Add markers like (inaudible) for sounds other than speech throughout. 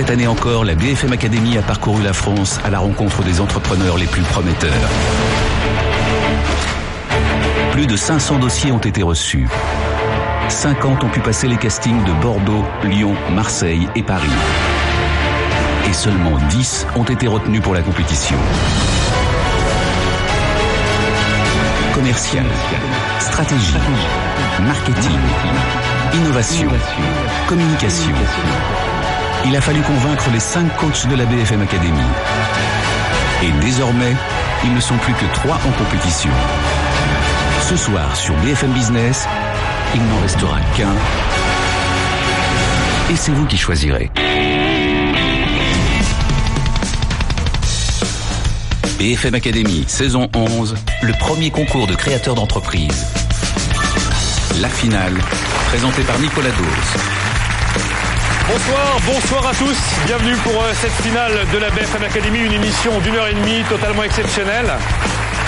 Cette année encore, la BFM Academy a parcouru la France à la rencontre des entrepreneurs les plus prometteurs. Plus de 500 dossiers ont été reçus. 50 ont pu passer les castings de Bordeaux, Lyon, Marseille et Paris. Et seulement 10 ont été retenus pour la compétition. Commercial, stratégie, marketing, innovation, communication. Il a fallu convaincre les 5 coachs de la BFM Academy. Et désormais, ils ne sont plus que 3 en compétition. Ce soir sur BFM Business, il n'en restera qu'un. Et c'est vous qui choisirez. BFM Academy, saison 11, le premier concours de créateurs d'entreprise. La finale, présentée par Nicolas Dose. Bonsoir, bonsoir à tous. Bienvenue pour euh, cette finale de la BFM Academy, une émission d'une heure et demie totalement exceptionnelle.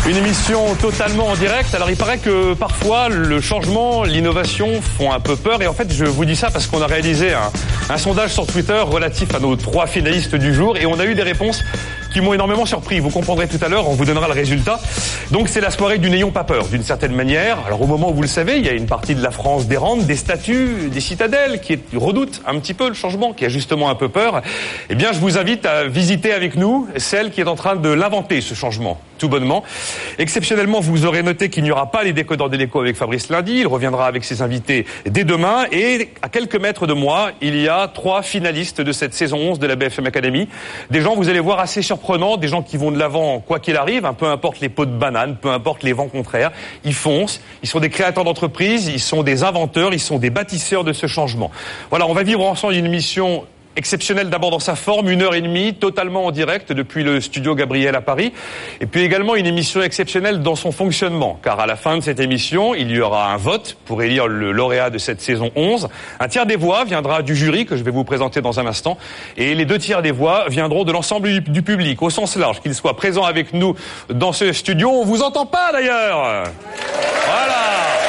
Une émission totalement en direct. Alors il paraît que parfois le changement, l'innovation font un peu peur. Et en fait, je vous dis ça parce qu'on a réalisé un, un sondage sur Twitter relatif à nos trois finalistes du jour et on a eu des réponses qui m'ont énormément surpris. Vous comprendrez tout à l'heure, on vous donnera le résultat. Donc c'est la soirée du n'ayons pas peur, d'une certaine manière. Alors au moment où vous le savez, il y a une partie de la France d'errante, des statues, des citadelles qui redoutent un petit peu le changement, qui a justement un peu peur. Eh bien, je vous invite à visiter avec nous celle qui est en train de l'inventer, ce changement, Exceptionnellement, vous aurez noté qu'il n'y aura pas les décodeurs de l'écho avec Fabrice lundi. Il reviendra avec ses invités dès demain. Et à quelques mètres de moi, il y a trois finalistes de cette saison 11 de la BFM Academy. Des gens, vous allez voir, assez surprenants, des gens qui vont de l'avant quoi qu'il arrive, un peu importe les pots de banane, peu importe les vents contraires. Ils foncent, ils sont des créateurs d'entreprises, ils sont des inventeurs, ils sont des bâtisseurs de ce changement. Voilà, on va vivre ensemble une mission exceptionnel d'abord dans sa forme, une heure et demie, totalement en direct depuis le studio Gabriel à Paris, et puis également une émission exceptionnelle dans son fonctionnement, car à la fin de cette émission, il y aura un vote pour élire le lauréat de cette saison 11. Un tiers des voix viendra du jury, que je vais vous présenter dans un instant, et les deux tiers des voix viendront de l'ensemble du public, au sens large, qu'il soit présent avec nous dans ce studio. On vous entend pas d'ailleurs. Voilà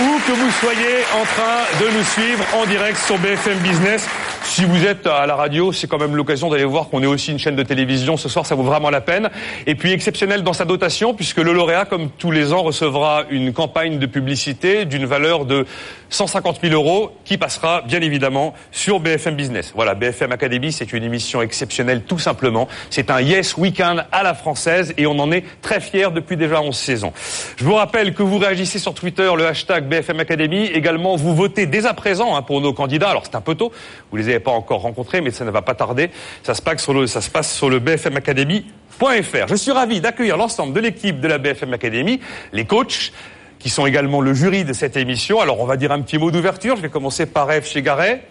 ou que vous soyez en train de nous suivre en direct sur BFM Business. Si vous êtes à la radio, c'est quand même l'occasion d'aller voir qu'on est aussi une chaîne de télévision. Ce soir, ça vaut vraiment la peine. Et puis exceptionnel dans sa dotation, puisque le lauréat, comme tous les ans, recevra une campagne de publicité d'une valeur de 150 000 euros, qui passera bien évidemment sur BFM Business. Voilà, BFM Academy, c'est une émission exceptionnelle, tout simplement. C'est un Yes Weekend à la française, et on en est très fiers depuis déjà 11 saisons. Je vous rappelle que vous réagissez sur Twitter, le hashtag BFM Academy. Également, vous votez dès à présent hein, pour nos candidats. Alors c'est un peu tôt, vous les pas encore rencontrés, mais ça ne va pas tarder. Ça se passe sur le, ça BFM Academy.fr. Je suis ravi d'accueillir l'ensemble de l'équipe de la BFM Academy, les coachs, qui sont également le jury de cette émission. Alors on va dire un petit mot d'ouverture. Je vais commencer par Eve Chegaray.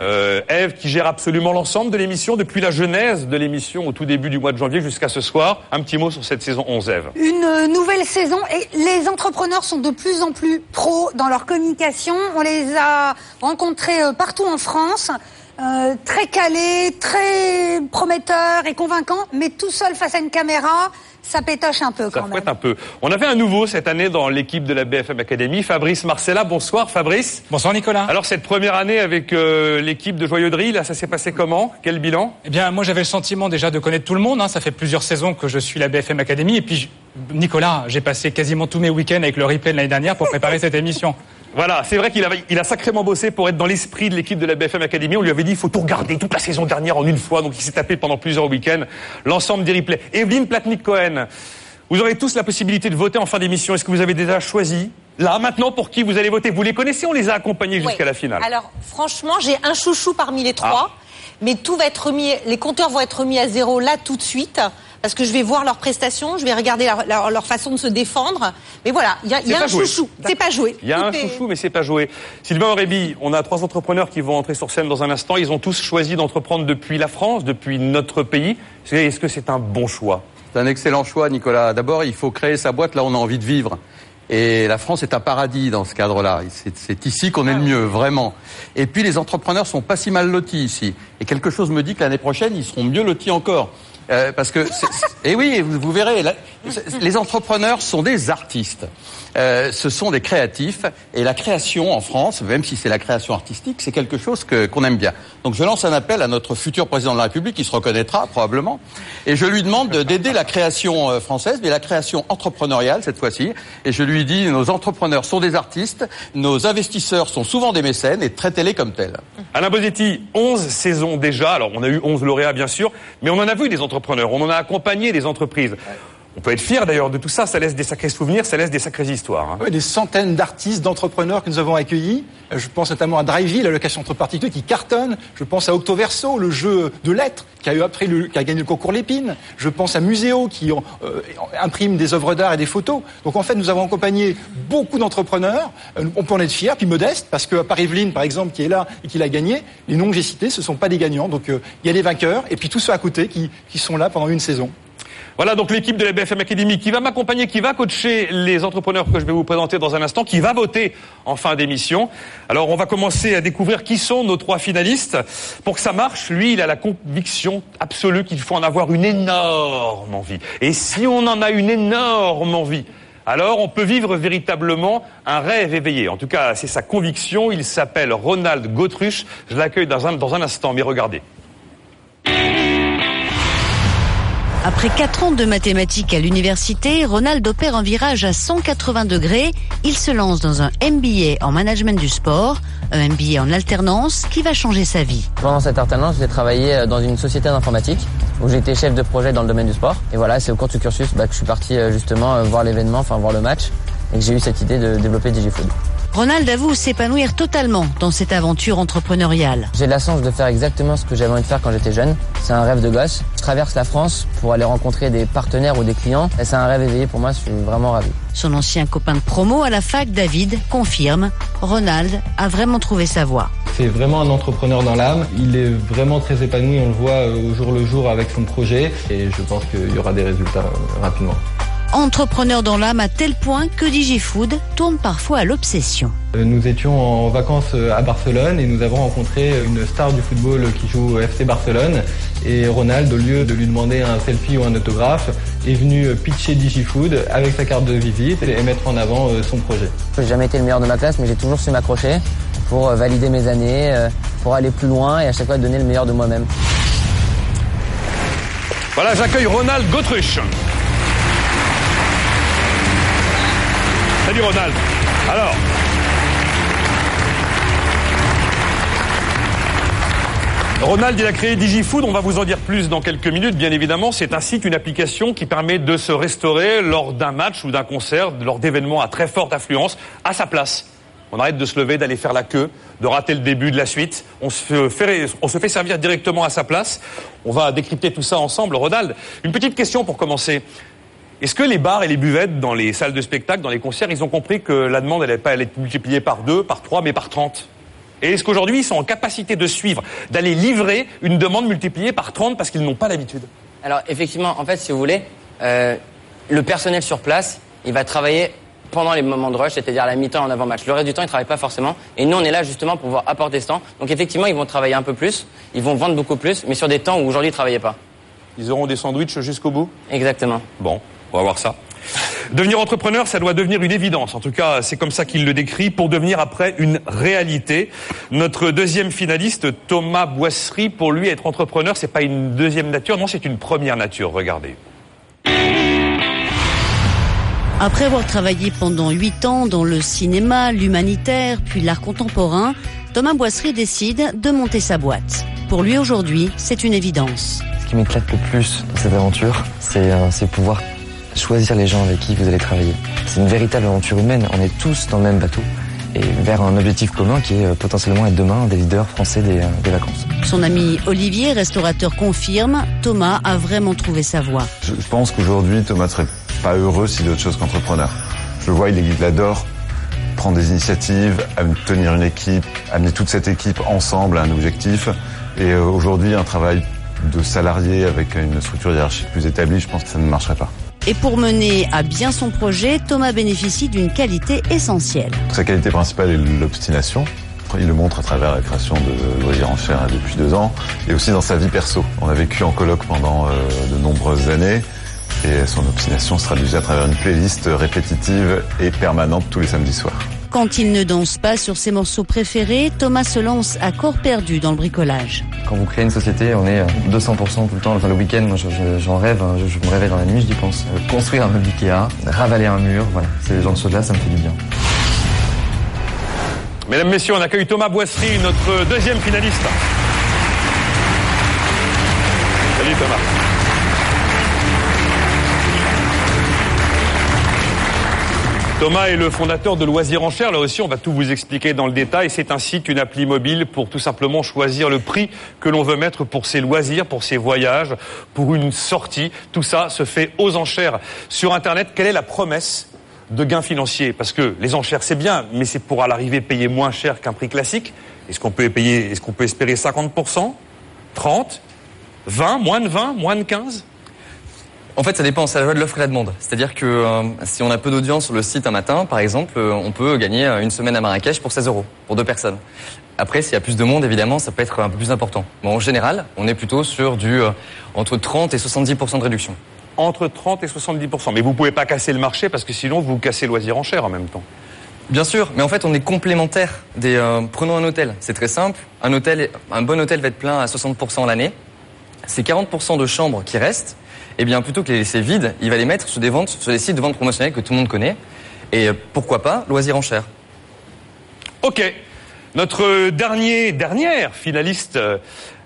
Euh, Eve qui gère absolument l'ensemble de l'émission depuis la genèse de l'émission au tout début du mois de janvier jusqu'à ce soir. Un petit mot sur cette saison 11, Eve. Une euh, nouvelle saison et les entrepreneurs sont de plus en plus pros dans leur communication. On les a rencontrés euh, partout en France. Euh, très calés, très prometteurs et convaincants, mais tout seul face à une caméra, ça pétoche un peu Ça quand même. fouette un peu. On avait un nouveau cette année dans l'équipe de la BFM Academy, Fabrice Marcella. Bonsoir Fabrice. Bonsoir Nicolas. Alors cette première année avec euh, l'équipe de Joyauderie, là ça s'est passé comment? Quel bilan? Eh bien, moi j'avais le sentiment déjà de connaître tout le monde. hein. Ça fait plusieurs saisons que je suis la BFM Academy. Et puis, Nicolas, j'ai passé quasiment tous mes week-ends avec le replay de l'année dernière pour préparer cette émission. Voilà, c'est vrai qu'il a, il a sacrément bossé pour être dans l'esprit de l'équipe de la BFM Academy. On lui avait dit il faut tout regarder toute la saison dernière en une fois, donc il s'est tapé pendant plusieurs week-ends l'ensemble des replays. Evelyne Platnik-Cohen, vous aurez tous la possibilité de voter en fin d'émission. Est-ce que vous avez déjà choisi là maintenant pour qui vous allez voter? Vous les connaissez On les a accompagnés jusqu'à la finale. Alors, franchement, j'ai un chouchou parmi les trois. Ah. Mais tout va être remis, les compteurs vont être remis à zéro là tout de suite. Parce que je vais voir leurs prestations, je vais regarder leur, leur- leur façon de se défendre. Mais voilà, il y a, y un joué. chouchou. C'est pas joué. Il y a Tout un est- chouchou, mais c'est pas joué. Sylvain Aurébi, on a trois entrepreneurs qui vont entrer sur scène dans un instant. Ils ont tous choisi d'entreprendre depuis la France, depuis notre pays. Est-ce que c'est un bon choix? C'est un excellent choix, Nicolas. D'abord, il faut créer sa boîte là où on a envie de vivre. Et la France est un paradis dans ce cadre-là. C'est- C'est ici qu'on est le mieux, vraiment. Et puis, les entrepreneurs sont pas si mal lotis ici. Et quelque chose me dit que l'année prochaine, ils seront mieux lotis encore. Euh, parce que, et oui, vous, verrez, les entrepreneurs sont des artistes. Euh, ce sont des créatifs et la création en France, même si c'est la création artistique, c'est quelque chose que qu'on aime bien. Donc je lance un appel à notre futur président de la République, qui se reconnaîtra probablement, et je lui demande de- d'aider la création euh, française, mais la création entrepreneuriale cette fois-ci. Et je lui dis, nos entrepreneurs sont des artistes, nos investisseurs sont souvent des mécènes, et traitez-les comme tels. Alain Bosetti, 11 saisons déjà. Alors, on a eu 11 lauréats, bien sûr, mais on en a vu des entrepreneurs, on en a accompagné des entreprises. On peut être fier d'ailleurs de tout ça, ça laisse des sacrés souvenirs, ça laisse des sacrées histoires. hein. Oui, des centaines d'artistes, d'entrepreneurs que nous avons accueillis. Euh, Je pense notamment à Drivey, la location entre particuliers qui cartonne. Je pense à Octoverso, le jeu de lettres qui a eu après le, qui a gagné le concours Lépine. Je pense à Muséo qui ont, euh, imprime des œuvres d'art et des photos. Donc en fait, nous avons accompagné beaucoup d'entrepreneurs. Euh, On peut en être fiers, puis modeste, parce que Paris-Evelyne, par exemple, qui est là et qui l'a gagné, les noms que j'ai cités, ce sont pas des gagnants. Donc euh, il y a les vainqueurs et puis tous ceux à côté qui sont là pendant une saison. Voilà donc l'équipe de la BFM Academy qui va m'accompagner, qui va coacher les entrepreneurs que je vais vous présenter dans un instant, qui va voter en fin d'émission. Alors on va commencer à découvrir qui sont nos trois finalistes. Pour que ça marche, lui, il a la conviction absolue qu'il faut en avoir une énorme envie. Et si on en a une énorme envie, alors on peut vivre véritablement un rêve éveillé. En tout cas, c'est sa conviction. Il s'appelle Ronald Gautruche. Je l'accueille dans un, dans un instant, mais regardez. Après 4 ans de mathématiques à l'université, Ronald opère un virage à 180 degrés. Il se lance dans un MBA en management du sport, un MBA en alternance qui va changer sa vie. Pendant cette alternance, j'ai travaillé euh, dans une société d'informatique où j'étais chef de projet dans le domaine du sport. Et voilà, c'est au cours du cursus bah, que je suis parti euh, justement euh, voir l'événement, enfin voir le match, et que j'ai eu cette idée de développer DigiFood. Ronald avoue s'épanouir totalement dans cette aventure entrepreneuriale. J'ai la chance de faire exactement ce que j'avais envie de faire quand j'étais jeune. C'est un rêve de gosse. Je traverse la France pour aller rencontrer des partenaires ou des clients. Et c'est un rêve éveillé pour moi, je suis vraiment ravi. Son ancien copain de promo à la fac, David, confirme, Ronald a vraiment trouvé sa voie. C'est vraiment un entrepreneur dans l'âme. Il est vraiment très épanoui, on le voit euh, au jour le jour avec son projet et je pense qu'il y aura des résultats euh, rapidement. Entrepreneur dans l'âme à tel point que DigiFood tourne parfois à l'obsession. Euh, Nous étions en vacances euh, à Barcelone et nous avons rencontré une star du football qui joue au FC Barcelone. Et Ronald, au lieu de lui demander un selfie ou un autographe, est venu euh, pitcher DigiFood avec sa carte de visite et mettre en avant son projet. J'ai jamais été le meilleur de ma classe, mais j'ai toujours su m'accrocher pour valider mes années, pour aller plus loin et à chaque fois donner le meilleur de moi-même. Voilà, j'accueille Ronald Gautruche. Salut Ronald. Alors. Ronald, il a créé DigiFood, on va vous en dire plus dans quelques minutes, bien évidemment. C'est un site, une application qui permet de se restaurer lors d'un match ou d'un concert, lors d'événements à très forte affluence, à sa place. On arrête de se lever, d'aller faire la queue, de rater le début de la suite. On se fait, on se fait servir directement à sa place. On va décrypter tout ça ensemble. Ronald, une petite question pour commencer. Est-ce que les bars et les buvettes dans les salles de spectacle, dans les concerts, ils ont compris que la demande n'allait pas être multipliée par deux, par trois, mais par 30 Et est-ce qu'aujourd'hui, ils sont en capacité de suivre, d'aller livrer une demande multipliée par 30 parce qu'ils n'ont pas l'habitude? Alors effectivement, en fait, si vous voulez, euh, le personnel sur place, il va travailler pendant les moments de rush, c'est-à-dire à la mi-temps en avant-match. Le reste du temps, ils travaillent pas forcément. Et nous, on est là justement pour pouvoir apporter ce temps. Donc effectivement, ils vont travailler un peu plus, ils vont vendre beaucoup plus, mais sur des temps où aujourd'hui, ils travaillaient pas. Ils auront des sandwichs jusqu'au bout? Exactement. Bon, on va voir ça. Devenir entrepreneur, ça doit devenir une évidence. En tout cas, c'est comme ça qu'il le décrit, pour devenir après une réalité. Notre deuxième finaliste, Thomas Boisserie, pour lui, être entrepreneur, c'est pas une deuxième nature, non, c'est une première nature. Regardez. Après avoir travaillé pendant 8 ans dans le cinéma, l'humanitaire, puis l'art contemporain, Thomas Boisserie décide de monter sa boîte. Pour lui aujourd'hui, c'est une évidence. Ce qui m'éclate le plus dans cette aventure, c'est euh, c'est pouvoir choisir les gens avec qui vous allez travailler. C'est une véritable aventure humaine, on est tous dans le même bateau et vers un objectif commun qui est euh, potentiellement être demain des leaders français des, euh, des vacances. Son ami Olivier, restaurateur, confirme, Thomas a vraiment trouvé sa voie. Je, je pense qu'aujourd'hui, Thomas serait pas heureux s'il est autre chose qu'entrepreneur. Je le vois, il, il adore prendre des initiatives, tenir une équipe, amener toute cette équipe ensemble à un objectif. Et euh, aujourd'hui, un travail de salarié avec une structure hiérarchique plus établie, je pense que ça ne marcherait pas. Et pour mener à bien son projet, Thomas bénéficie d'une qualité essentielle. Sa qualité principale est l'obstination. Il le montre à travers la création de loisirs en chair depuis deux ans et aussi dans sa vie perso. On a vécu en colloque pendant euh, de nombreuses années et son obstination se traduisait à travers une playlist répétitive et permanente tous les samedis soirs. Quand il ne danse pas sur ses morceaux préférés, Thomas se lance à corps perdu dans le bricolage. Quand vous créez une société, on est 200% tout le temps. Enfin, le week-end, moi, j'en rêve. hein. Je, je me réveille dans la nuit, j'y pense. Euh, Construire un meuble Ikea, ravaler un mur, voilà. C'est le genre de choses-là, ça me fait du bien. Mesdames, Messieurs, on accueille Thomas Boisserie, notre deuxième finaliste. Salut Thomas. Thomas est le fondateur de Loisirs en Chair. Là aussi, on va tout vous expliquer dans le détail. C'est un site, une appli mobile pour tout simplement choisir le prix que l'on veut mettre pour ses loisirs, pour ses voyages, pour une sortie. Tout ça se fait aux enchères sur Internet. Quelle est la promesse de gains financiers? Parce que les enchères, c'est bien, mais c'est pour à l'arrivée payer moins cher qu'un prix classique. Est-ce qu'on peut payer, est-ce qu'on peut espérer 50%, 30, 20, moins de 20, moins de 15 En fait, ça dépend, c'est la loi de l'offre et la demande. C'est-à-dire que euh, si on a peu d'audience sur le site un matin, par exemple, euh, on peut gagner euh, une semaine à Marrakech pour 16 euros, pour deux personnes. Après, s'il y a plus de monde, évidemment, ça peut être un peu plus important. Mais en général, on est plutôt sur du euh, entre 30 et 70% de réduction. Entre 30 et 70%. Mais vous pouvez pas casser le marché parce que sinon vous cassez Loisirs en Chair en même temps. Bien sûr, mais en fait, on est complémentaire des. prenons un hôtel, c'est très simple. Un hôtel, un bon hôtel va être plein à 60% l'année. C'est 40% de chambres qui restent. Eh bien, plutôt que les laisser vides, il va les mettre sur des ventes, sur des sites de vente promotionnelles que tout le monde connaît. Et euh, pourquoi pas, loisirs en chair. Ok. Notre dernière finaliste, euh,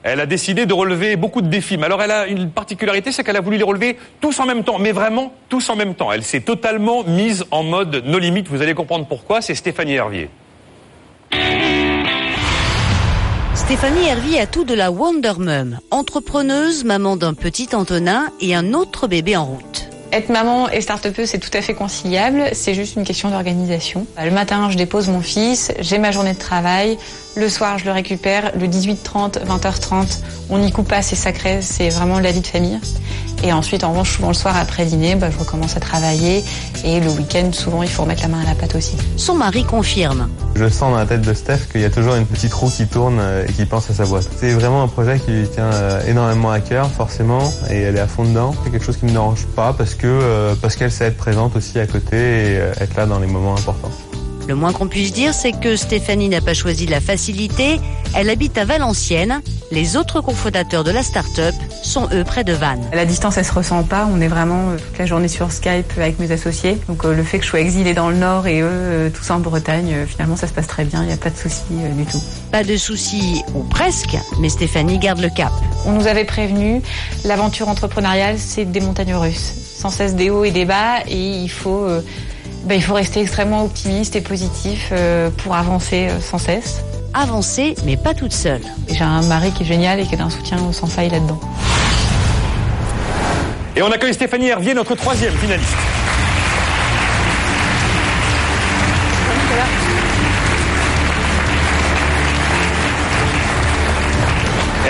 elle a décidé de relever beaucoup de défis. Mais alors, elle a une particularité, c'est qu'elle a voulu les relever tous en même temps. Mais vraiment, tous en même temps. Elle s'est totalement mise en mode no limite. Vous allez comprendre pourquoi. C'est Stéphanie Hervier. Stéphanie Hervy a tout de la Wonder Mum, entrepreneuse, maman d'un petit Antonin et un autre bébé en route. Être maman et start c'est tout à fait conciliable. C'est juste une question d'organisation. Le matin, je dépose mon fils, j'ai ma journée de travail. Le soir, je le récupère. Le 18h30, 20h30, on n'y coupe pas, c'est sacré, c'est vraiment la vie de famille. Et ensuite, en revanche, souvent le soir après dîner, bah, je recommence à travailler. Et le week-end, souvent, il faut remettre la main à la pâte aussi. Son mari confirme. Je sens dans la tête de Steph qu'il y a toujours une petite roue qui tourne euh, et qui pense à sa boîte. C'est vraiment un projet qui lui tient euh, énormément à cœur, forcément, et elle est à fond dedans. C'est quelque chose qui ne me dérange pas parce que euh, parce qu'elle sait être présente aussi à côté et être là dans les moments importants. Le moins qu'on puisse dire, c'est que Stéphanie n'a pas choisi la facilité. Elle habite à Valenciennes. Les autres cofondateurs de la start-up sont eux près de Vannes. La distance, elle se ressent pas. On est vraiment euh, toute la journée sur Skype avec mes associés. Donc euh, le fait que je sois exilée dans le Nord et eux, euh, tous en Bretagne, finalement, ça se passe très bien. Il n'y a pas de souci du tout. Pas de soucis, ou presque, mais Stéphanie garde le cap. On nous avait prévenu, l'aventure entrepreneuriale, c'est des montagnes russes. Sans cesse des hauts et des bas. Et il faut, euh, ben, il faut rester extrêmement optimiste et positif euh, pour avancer euh, sans cesse. Avancer, mais pas toute seule. Et J'ai un mari qui est génial et qui est d'un soutien sans faille là-dedans. Et on accueille Stéphanie Hervier, notre troisième finaliste.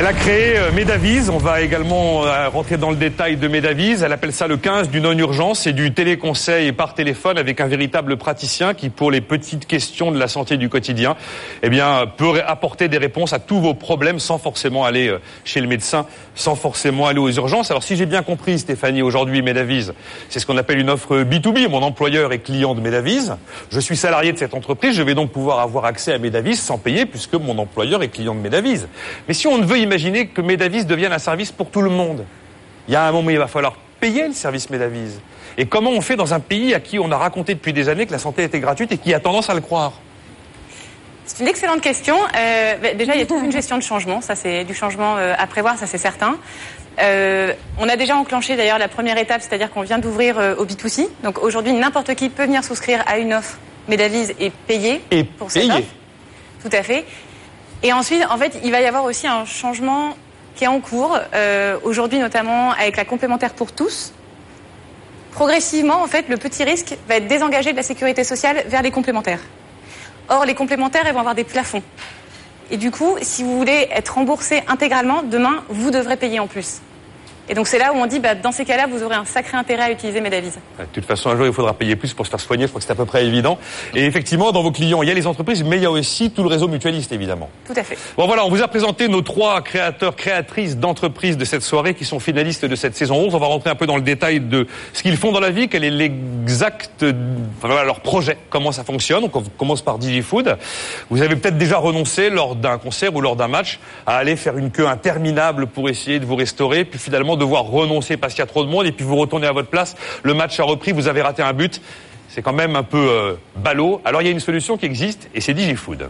Elle a créé euh, Medavise. On va également euh, rentrer dans le détail de Medavise. Elle appelle ça le 15 du non-urgence. C'est du téléconseil par téléphone avec un véritable praticien qui, pour les petites questions de la santé du quotidien, eh bien, peut apporter des réponses à tous vos problèmes sans forcément aller euh, chez le médecin, sans forcément aller aux urgences. Alors, si j'ai bien compris, Stéphanie, aujourd'hui, Medavise, c'est ce qu'on appelle une offre B2B. Mon employeur est client de Medavise. Je suis salarié de cette entreprise. Je vais donc pouvoir avoir accès à Medavise sans payer puisque mon employeur est client de Medavise. Mais si on ne veut imaginer que Medavise devienne un service pour tout le monde, il y a un moment, il va falloir payer le service Medavise. Et comment on fait dans un pays à qui on a raconté depuis des années que la santé était gratuite et qui a tendance à le croire? C'est une excellente question. Euh, déjà, il y a toute une gestion de changement. Ça, c'est du changement euh, à prévoir, ça c'est certain. Euh, on a déjà enclenché d'ailleurs la première étape, c'est-à-dire qu'on vient d'ouvrir au B2C. Donc aujourd'hui, n'importe qui peut venir souscrire à une offre Medavise et payer Et pour cette payer. offre. Tout à fait. Et ensuite, en fait, il va y avoir aussi un changement qui est en cours, euh, aujourd'hui notamment avec la complémentaire pour tous. Progressivement, en fait, le petit risque va être désengagé de la sécurité sociale vers les complémentaires. Or, les complémentaires, vont avoir des plafonds. Et du coup, si vous voulez être remboursé intégralement, demain, vous devrez payer en plus. Et donc c'est là où on dit, bah, dans ces cas-là, vous aurez un sacré intérêt à utiliser Medavise. De toute façon, un jour, il faudra payer plus pour se faire soigner. Je crois que c'est à peu près évident. Et effectivement, dans vos clients, il y a les entreprises, mais il y a aussi tout le réseau mutualiste, évidemment. Tout à fait. Bon voilà, on vous a présenté nos trois créateurs, créatrices d'entreprises de cette soirée qui sont finalistes de cette saison 11. On va rentrer un peu dans le détail de ce qu'ils font dans la vie, quel est l'exact, enfin, voilà, leur projet, comment ça fonctionne. Donc on commence par DigiFood. Vous avez peut-être déjà renoncé lors d'un concert ou lors d'un match à aller faire une queue interminable pour essayer de vous restaurer, puis finalement devoir renoncer parce qu'il y a trop de monde et puis vous retournez à votre place. Le match a repris, vous avez raté un but. C'est quand même un peu euh, ballot. Alors il y a une solution qui existe et c'est DigiFood.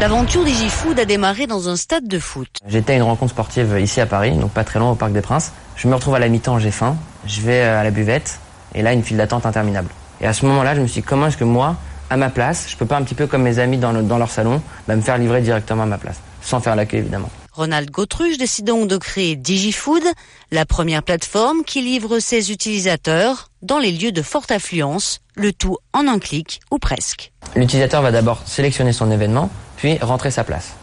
L'aventure DigiFood a démarré dans un stade de foot. J'étais à une rencontre sportive ici à Paris, donc pas très loin au Parc des Princes. Je me retrouve à la mi-temps, j'ai faim. Je vais à la buvette et là une file d'attente interminable. Et à ce moment-là, je me suis dit comment est-ce que moi, à ma place, je peux pas un petit peu comme mes amis dans, le- dans leur salon, bah, me faire livrer directement à ma place, sans faire la queue évidemment. Ronald Gautruche décide donc de créer DigiFood, la première plateforme qui livre ses utilisateurs dans les lieux de forte affluence, le tout en un clic ou presque. L'utilisateur va d'abord sélectionner son événement, puis rentrer sa place.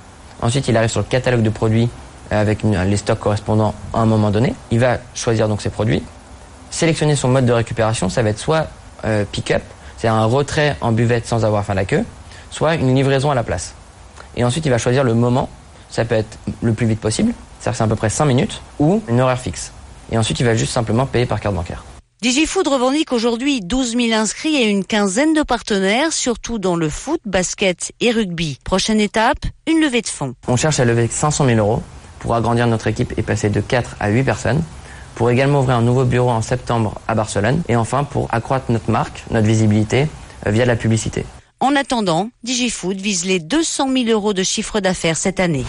Ensuite, il arrive sur le catalogue de produits euh, avec les stocks correspondants à un moment donné. Il va choisir donc ses produits, sélectionner son mode de récupération. Ça va être soit euh, pick-up, c'est un retrait en buvette sans avoir fait la queue, soit une livraison à la place. Et ensuite, il va choisir le moment. Ça peut être le plus vite possible, c'est-à-dire que c'est à peu près 5 minutes, ou une horaire fixe. Et ensuite, il va juste simplement payer par carte bancaire. DigiFood revendique aujourd'hui 12 000 inscrits et une quinzaine de partenaires, surtout dans le foot, basket et rugby. Prochaine étape, une levée de fonds. On cherche à lever 500 000 euros pour agrandir notre équipe et passer de 4 à 8 personnes. Pour également ouvrir un nouveau bureau en septembre à Barcelone. Et enfin, pour accroître notre marque, notre visibilité euh, via la publicité. En attendant, DigiFood vise les 200 000 euros de chiffre d'affaires cette année.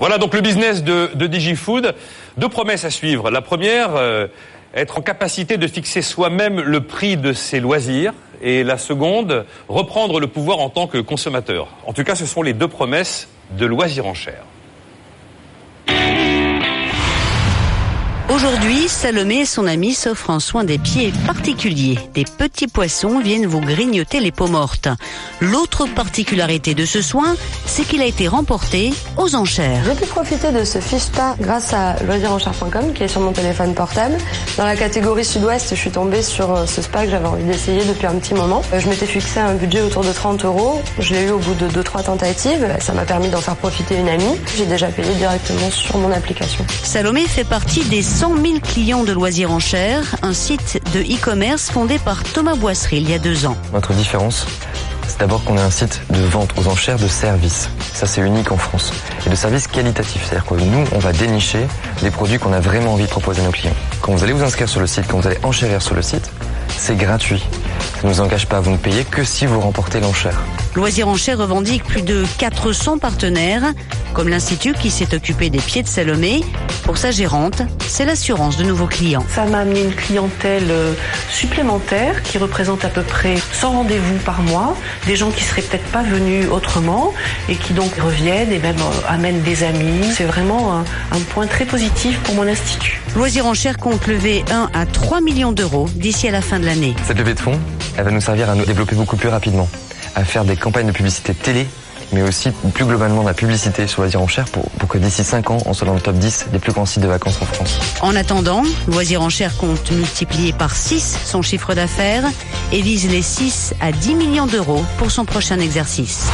Voilà donc le business de, DigiFood. Deux promesses à suivre. La première, euh, être en capacité de fixer soi-même le prix de ses loisirs. Et la seconde, reprendre le pouvoir en tant que consommateur. En tout cas, ce sont les deux promesses de loisirs en chair. Aujourd'hui, Salomé et son ami s'offrent un soin des pieds particulier. Des petits poissons viennent vous grignoter les peaux mortes. L'autre particularité de ce soin, c'est qu'il a été remporté aux enchères. J'ai pu profiter de ce fiche spa grâce à loisirenchère.com qui est sur mon téléphone portable. Dans la catégorie sud-ouest, je suis tombée sur euh, ce spa que j'avais envie d'essayer depuis un petit moment. Euh, Je m'étais fixé un budget autour de 30 euros. Je l'ai eu au bout de 2-3 tentatives. Ça m'a permis d'en faire profiter une amie. J'ai déjà payé directement sur mon application. Salomé fait partie des 100 000 clients de Loisirs en Chair, un site de e-commerce fondé par Thomas Boisserie il y a deux ans. Notre différence, c'est d'abord qu'on est un site de vente aux enchères de services. Ça, c'est unique en France. Et de services qualitatifs. C'est-à-dire que nous, on va dénicher des produits qu'on a vraiment envie de proposer à nos clients. Quand vous allez vous inscrire sur le site, quand vous allez enchérir sur le site, c'est gratuit. Ça ne nous engage pas. Vous ne payez que si vous remportez l'enchère. Loisirs en Chair revendique plus de 400 partenaires, comme l'Institut qui s'est occupé des pieds de Salomé. Pour sa gérante, c'est l'assurance de nouveaux clients. Ça m'a amené une clientèle euh, supplémentaire qui représente à peu près 100 rendez-vous par mois, des gens qui seraient peut-être pas venus autrement et qui donc reviennent et même euh, amènent des amis. C'est vraiment un, un point très positif pour mon institut. Loisirs en Chair compte lever 1 à 3 millions d'euros d'ici à la fin de l'année. Cette levée de fonds, elle va nous servir à nous développer beaucoup plus rapidement, à faire des campagnes de publicité télé, mais aussi plus globalement de la publicité sur Loisirs en Chair pour, que d'ici 5 ans, on soit dans le top 10 des plus grands sites de vacances en France. En attendant, Loisirs en Chair compte multiplier par 6 son chiffre d'affaires et vise les 6 à 10 millions d'euros pour son prochain exercice.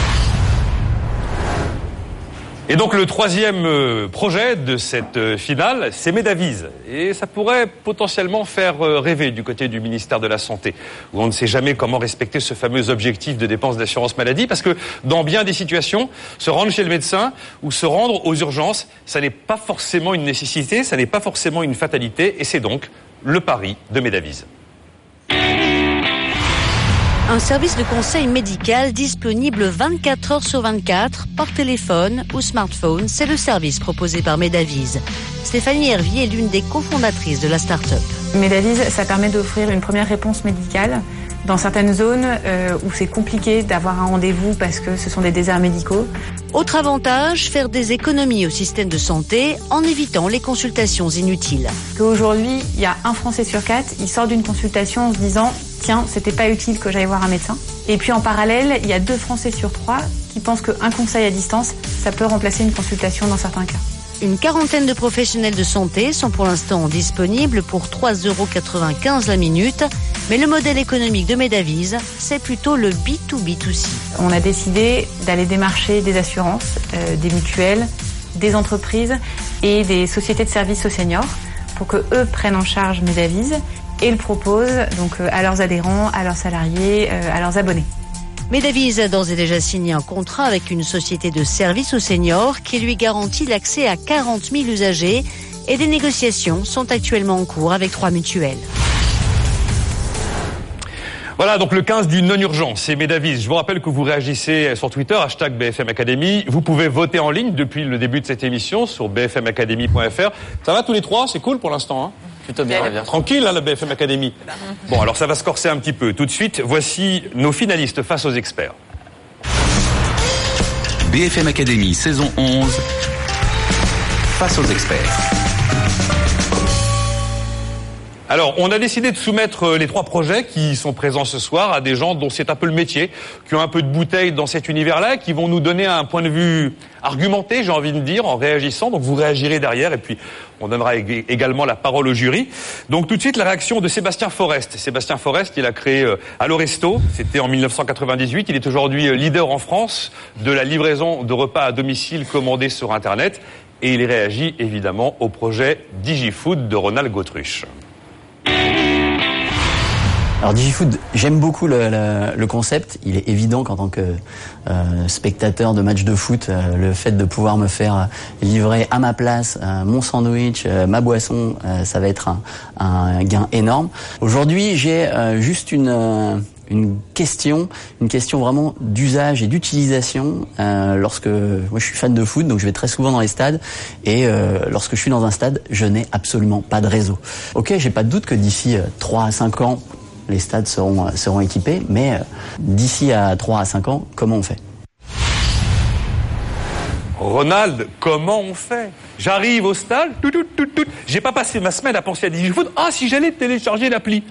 Et donc le troisième euh, projet de cette euh, finale, c'est Medavise. Et ça pourrait potentiellement faire euh, rêver du côté du ministère de la Santé, où on ne sait jamais comment respecter ce fameux objectif de dépenses d'assurance maladie, parce que dans bien des situations, se rendre chez le médecin ou se rendre aux urgences, ça n'est pas forcément une nécessité, ça n'est pas forcément une fatalité, et c'est donc le pari de Medavise. Un service de conseil médical disponible 24 heures sur 24 par téléphone ou smartphone, c'est le service proposé par Medavise. Stéphanie Hervier est l'une des cofondatrices de la start-up. Medavise, ça permet d'offrir une première réponse médicale dans certaines zones euh, où c'est compliqué d'avoir un rendez-vous parce que ce sont des déserts médicaux. Autre avantage, faire des économies au système de santé en évitant les consultations inutiles. Qu'aujourd'hui, il y a un Français sur quatre, il sort d'une consultation en se disant tiens, c'était pas utile que j'aille voir un médecin. Et puis en parallèle, il y a deux Français sur trois qui pensent qu'un conseil à distance, ça peut remplacer une consultation dans certains cas. Une quarantaine de professionnels de santé sont pour l'instant disponibles pour 3,95 euros la minute, mais le modèle économique de Medavise, c'est plutôt le B2B2C. On a décidé d'aller démarcher des assurances, euh, des mutuelles, des entreprises et des sociétés de services aux seniors pour que eux prennent en charge Medavise et le proposent donc euh, à leurs adhérents, à leurs salariés, euh, à leurs abonnés. Medavise a d'ores et déjà signé un contrat avec une société de services aux seniors qui lui garantit l'accès à 40 000 usagers et des négociations sont actuellement en cours avec trois mutuelles. Voilà, donc le 15 du non-urgence, c'est Médavis. Je vous rappelle que vous réagissez sur Twitter, hashtag BFM Academy. Vous pouvez voter en ligne depuis le début de cette émission sur bfmacademy.fr. Ça va tous les trois? C'est cool pour l'instant hein? Plutôt bien, bien. Tranquille, hein, la BFM Academy. Bon, alors ça va se corser un petit peu. Tout de suite, voici nos finalistes face aux experts. BFM Academy, saison 11, face aux experts. Alors, on a décidé de soumettre euh, les trois projets qui sont présents ce soir à des gens dont c'est un peu le métier, qui ont un peu de bouteille dans cet univers-là, qui vont nous donner un point de vue argumenté, j'ai envie de dire, en réagissant. Donc vous réagirez derrière et puis on donnera également la parole au jury. Donc tout de suite la réaction de Sébastien Forest. Sébastien Forest, il a créé euh, Allo Resto, c'était en 1998. Il est aujourd'hui euh, leader en France de la livraison de repas à domicile commandés sur Internet. Et il réagit évidemment au projet DigiFood de Ronald Gautruche. Alors DigiFood, j'aime beaucoup le, le, le, concept. Il est évident qu'en tant que euh, spectateur de match de foot, euh, le fait de pouvoir me faire livrer à ma place euh, mon sandwich, euh, ma boisson, euh, ça va être un, un gain énorme. Aujourd'hui, j'ai juste une une question, une question vraiment d'usage et d'utilisation. Euh, lorsque moi je suis fan de foot, donc je vais très souvent dans les stades, et euh, lorsque je suis dans un stade, je n'ai absolument pas de réseau. Ok, j'ai pas de doute que d'ici 3 à 5 ans, les stades seront seront équipés, mais d'ici à 3 à 5 ans, comment on fait? Ronald, comment on fait? J'arrive au stade, tout, tout, tout, tout. J'ai pas passé ma semaine à penser à DigiFoot. Ah, si j'allais télécharger l'appli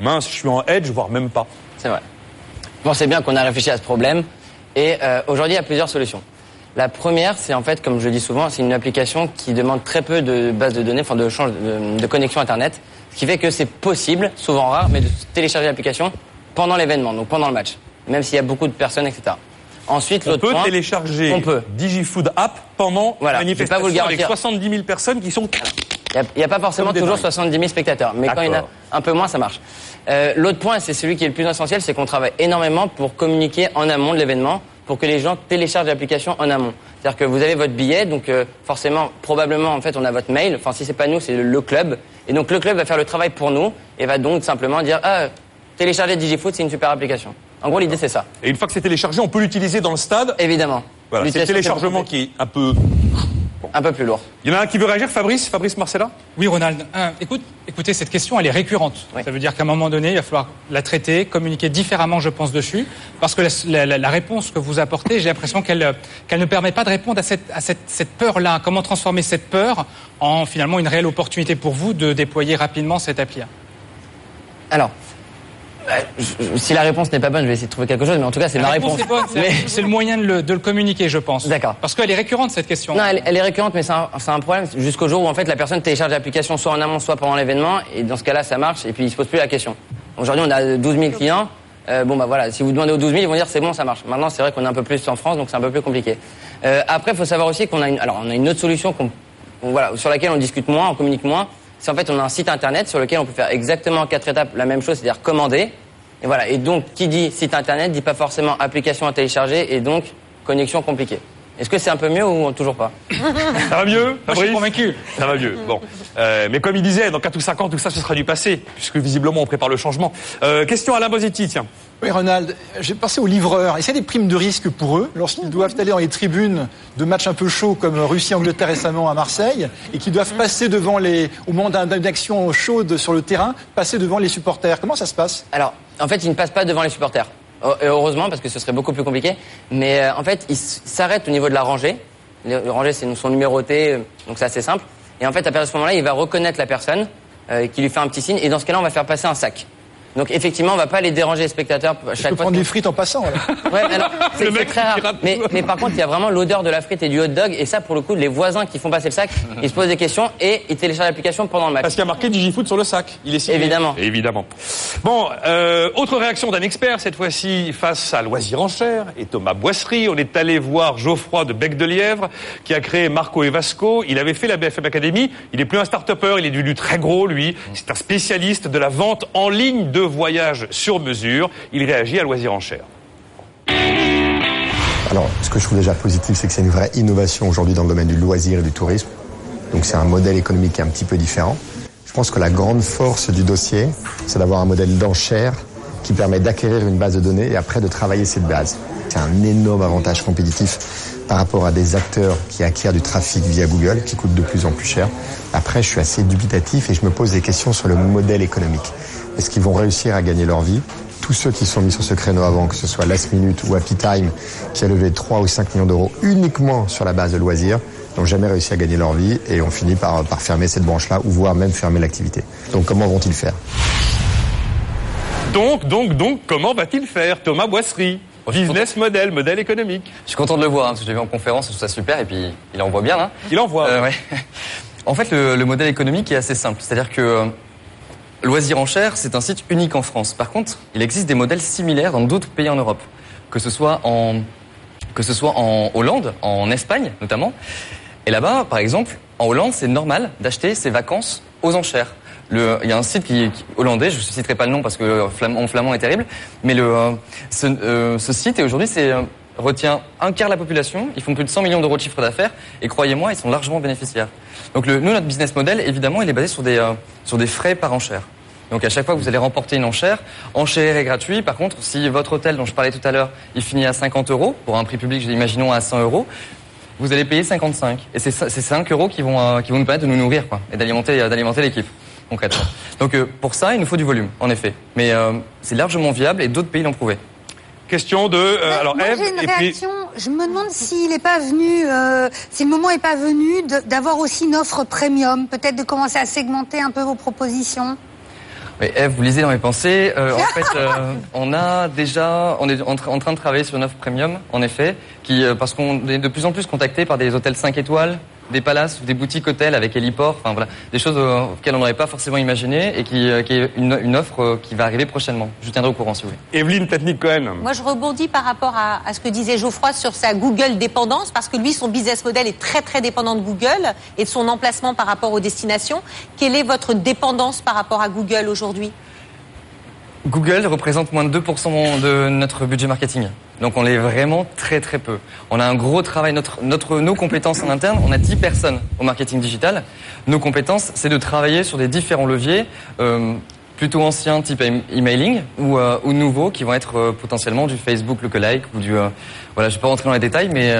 mince, je suis en edge, voire même pas. C'est vrai. Vous pensez bien qu'on a réfléchi à ce problème et euh, aujourd'hui il y a plusieurs solutions. La première, c'est en fait, comme je le dis souvent, c'est une application qui demande très peu de bases de données, enfin de, change, de, de connexion Internet, qui fait que c'est possible, souvent rare, mais de télécharger l'application pendant l'événement, donc pendant le match, même s'il y a beaucoup de personnes, etc. Ensuite, on l'autre peut point, télécharger on peut. DigiFood App pendant Voilà, la vais pas manifestation vous le avec garantir. 70 000 personnes qui sont... Il n'y a, pas forcément toujours dingues. 70 000 spectateurs, mais quand il y en a un peu moins, ça marche. Euh, L'autre point, c'est celui qui est le plus essentiel, c'est qu'on travaille énormément pour communiquer en amont de l'événement, pour que les gens téléchargent l'application en amont. C'est-à-dire que vous avez votre billet, donc euh, forcément, probablement, en fait, on a votre mail. Enfin, si c'est pas nous, c'est le, le club. Et donc le club va faire le travail pour nous et va donc simplement dire, ah, télécharger DigiFoot, c'est une super application. En gros, l'idée c'est ça. Et une fois que c'est téléchargé, on peut l'utiliser dans le stade? Évidemment. Voilà, c'est le téléchargement qui est un peu... Un peu plus lourd. Il y en a un qui veut réagir, Fabrice Fabrice Marcella Oui, Ronald. Un, écoute, écoutez, cette question, elle est récurrente. Ça veut dire qu'à un moment donné, il va falloir la traiter, communiquer différemment, je pense, dessus. Parce que la, la- la réponse que vous apportez, j'ai l'impression qu'elle euh, qu'elle ne permet pas de répondre à cette, à cette, cette peur-là. Comment transformer cette peur en finalement une réelle opportunité pour vous de déployer rapidement cette appli Alors, je- je- si la réponse n'est pas bonne, je vais essayer de trouver quelque chose, mais en tout cas, c'est ma réponse c'est- Mais- le moyen de le, de le communiquer, je pense. D'accord. Parce qu'elle est récurrente, cette question. Non, elle, elle est récurrente, mais c'est un, problème jusqu'au jour où en fait la personne télécharge l'application soit en amont, soit pendant l'événement, et dans ce cas-là, ça marche, et puis il se pose plus la question. Aujourd'hui, on a 12 000 clients. Euh, bon bah voilà, si vous demandez aux 12 000, ils vont dire c'est bon, ça marche. Maintenant, c'est vrai qu'on est un peu plus en France, donc c'est un peu plus compliqué. Euh, après, il faut savoir aussi qu'on a une, alors on a une autre solution qu'on, on- voilà, sur laquelle on discute moins, on communique moins. C'est en fait on a un site internet sur lequel on peut faire exactement en quatre étapes la même chose, c'est-à-dire commander. Et voilà. Et donc, qui dit site internet dit pas forcément application à télécharger et donc connexion compliquée. Est-ce que c'est un peu mieux ou toujours pas (laughs) Ça va mieux Moi, je suis convaincu. Ça va mieux. Bon. Euh, mais comme il disait, dans 4 ou 5 ans, tout ça, ce sera du passé, puisque visiblement, on prépare le changement. Euh, question à la Bosetti, tiens. Oui, Ronald, j'ai pensé aux livreurs. Est-ce qu'il y a des primes de risque pour eux lorsqu'ils doivent aller dans les tribunes de matchs un peu chauds comme Russie-Angleterre récemment à Marseille et qu'ils doivent passer devant les, au moment d'un- d'une action chaude sur le terrain, passer devant les supporters? Comment ça se passe? Alors, en fait, ils ne passent pas devant les supporters. Oh, Et heureusement, parce que ce serait beaucoup plus compliqué. Mais euh, en fait, ils s'arrêtent au niveau de la rangée. Les rangées sont numérotées, euh, donc c'est assez simple. Et en fait, à partir de ce moment-là, il va reconnaître la personne euh, qui lui fait un petit signe. Et dans ce cas-là, on va faire passer un sac. Donc effectivement, on va pas les déranger les spectateurs Je chaque peux fois. prendre des frites en passant. alors. Ouais, mais alors, c'est c'est très rare. Mais, mais par contre, il y a vraiment l'odeur de la frite et du hot dog. Et ça, pour le coup, les voisins qui font passer le sac, (laughs) ils se posent des questions et ils téléchargent l'application pendant le match. Parce qu'il y a marqué Digifoot sur le sac. Il est signé. Évidemment. Évidemment. Bon, euh, autre réaction d'un expert, cette fois-ci face à Loisir en Cher et Thomas Boisserie. On est allé voir Geoffroy de Bec de Lièvre, qui a créé Marco et Vasco. Il avait fait la BFM Academy. Il est plus un start-upper, il est devenu très gros, lui. C'est un spécialiste de la vente en ligne de voyages sur mesure. Il réagit à Loisir en Cher. Alors, ce que je trouve déjà positif, c'est que c'est une vraie innovation aujourd'hui dans le domaine du loisir et du tourisme. Donc, c'est un modèle économique qui est un petit peu différent. Je pense que la grande force du dossier, c'est d'avoir un modèle d'enchère qui permet d'acquérir une base de données et après de travailler cette base. C'est un énorme avantage compétitif par rapport à des acteurs qui acquièrent du trafic via Google, qui coûte de plus en plus cher. Après, je suis assez dubitatif et je me pose des questions sur le modèle économique. Est-ce qu'ils vont réussir à gagner leur vie tous ceux qui sont mis sur ce créneau avant, que ce soit Last Minute ou Happy Time, qui a levé 3 ou 5 millions d'euros uniquement sur la base de loisirs, n'ont jamais réussi à gagner leur vie et ont fini par, par fermer cette branche-là ou voire même fermer l'activité. Donc comment vont-ils faire Donc, donc, donc, comment va-t-il faire Thomas Boisserie Business model, modèle économique. Je suis content de le voir, hein, parce que je l'ai vu en conférence, je trouve ça super, et puis il envoie bien. Hein. Il envoie. Euh, ouais. (laughs) En fait, le, le modèle économique est assez simple. C'est-à-dire que euh, Loisir en Cher, c'est un site unique en France. Par contre, il existe des modèles similaires dans d'autres pays en Europe, que ce soit en, que ce soit en Hollande, en Espagne notamment. Et là-bas, par exemple, en Hollande, c'est normal d'acheter ses vacances aux enchères. Il y a un site qui, qui- hollandais, je ne citerai pas le nom parce que mon flamand est terrible, mais le, euh, ce, euh, ce site, et aujourd'hui, c'est euh, retient un quart de la population, ils font plus de 100 millions d'euros de chiffre d'affaires, et croyez-moi, ils sont largement bénéficiaires. Donc nous, notre business model, évidemment, il est basé sur des, euh, sur des frais par enchère. Donc à chaque fois que vous allez remporter une enchère, enchère est gratuit. Par contre, si votre hôtel dont je parlais tout à l'heure, il finit à 50 euros, pour un prix public, imaginons à 100 euros, vous allez payer 55. Et c'est ça- c'est 5 euros qui vont, euh, qui vont nous permettre de nous nourrir quoi, et d'alimenter, euh, d'alimenter l'équipe, concrètement. Donc pour ça, il nous faut du volume, en effet. Mais c'est largement viable et d'autres pays l'ont prouvé. Question de... euh, alors Moi, Eve, j'ai une et puis... Je me demande s'il n'est pas venu, euh, si le moment n'est pas venu d'avoir aussi une offre premium, peut-être de commencer à segmenter un peu vos propositions. Mais Eve, vous lisez dans mes pensées. Euh, en (laughs) fait, euh, on a déjà, on est en, tra- en train de travailler sur une offre premium, en effet, qui, euh, parce qu'on est de plus en plus contacté par des hôtels 5 étoiles, des palaces ou des boutiques hôtels avec héliport, enfin voilà, des choses euh, auxquelles on n'aurait pas forcément imaginé et qui, euh, qui est une, une offre euh, qui va arriver prochainement. Je vous tiendrai au courant si vous voulez. Evelyne Technique-Cohen. Moi, je rebondis par rapport à, à ce que disait Geoffroy sur sa Google dépendance, parce que lui, son business model est très très dépendant de Google et de son emplacement par rapport aux destinations. Quelle est votre dépendance par rapport à Google aujourd'hui? Google représente moins de 2% de notre budget marketing. Donc on l'est vraiment très très peu. On a un gros travail, notre, notre, nos compétences en interne, on a 10 personnes au marketing digital. Nos compétences, c'est de travailler sur des différents leviers, euh, plutôt anciens type em- emailing ou, euh, ou nouveaux qui vont être euh, potentiellement du Facebook lookalike ou du... voilà, je vais pas rentrer dans les détails, mais,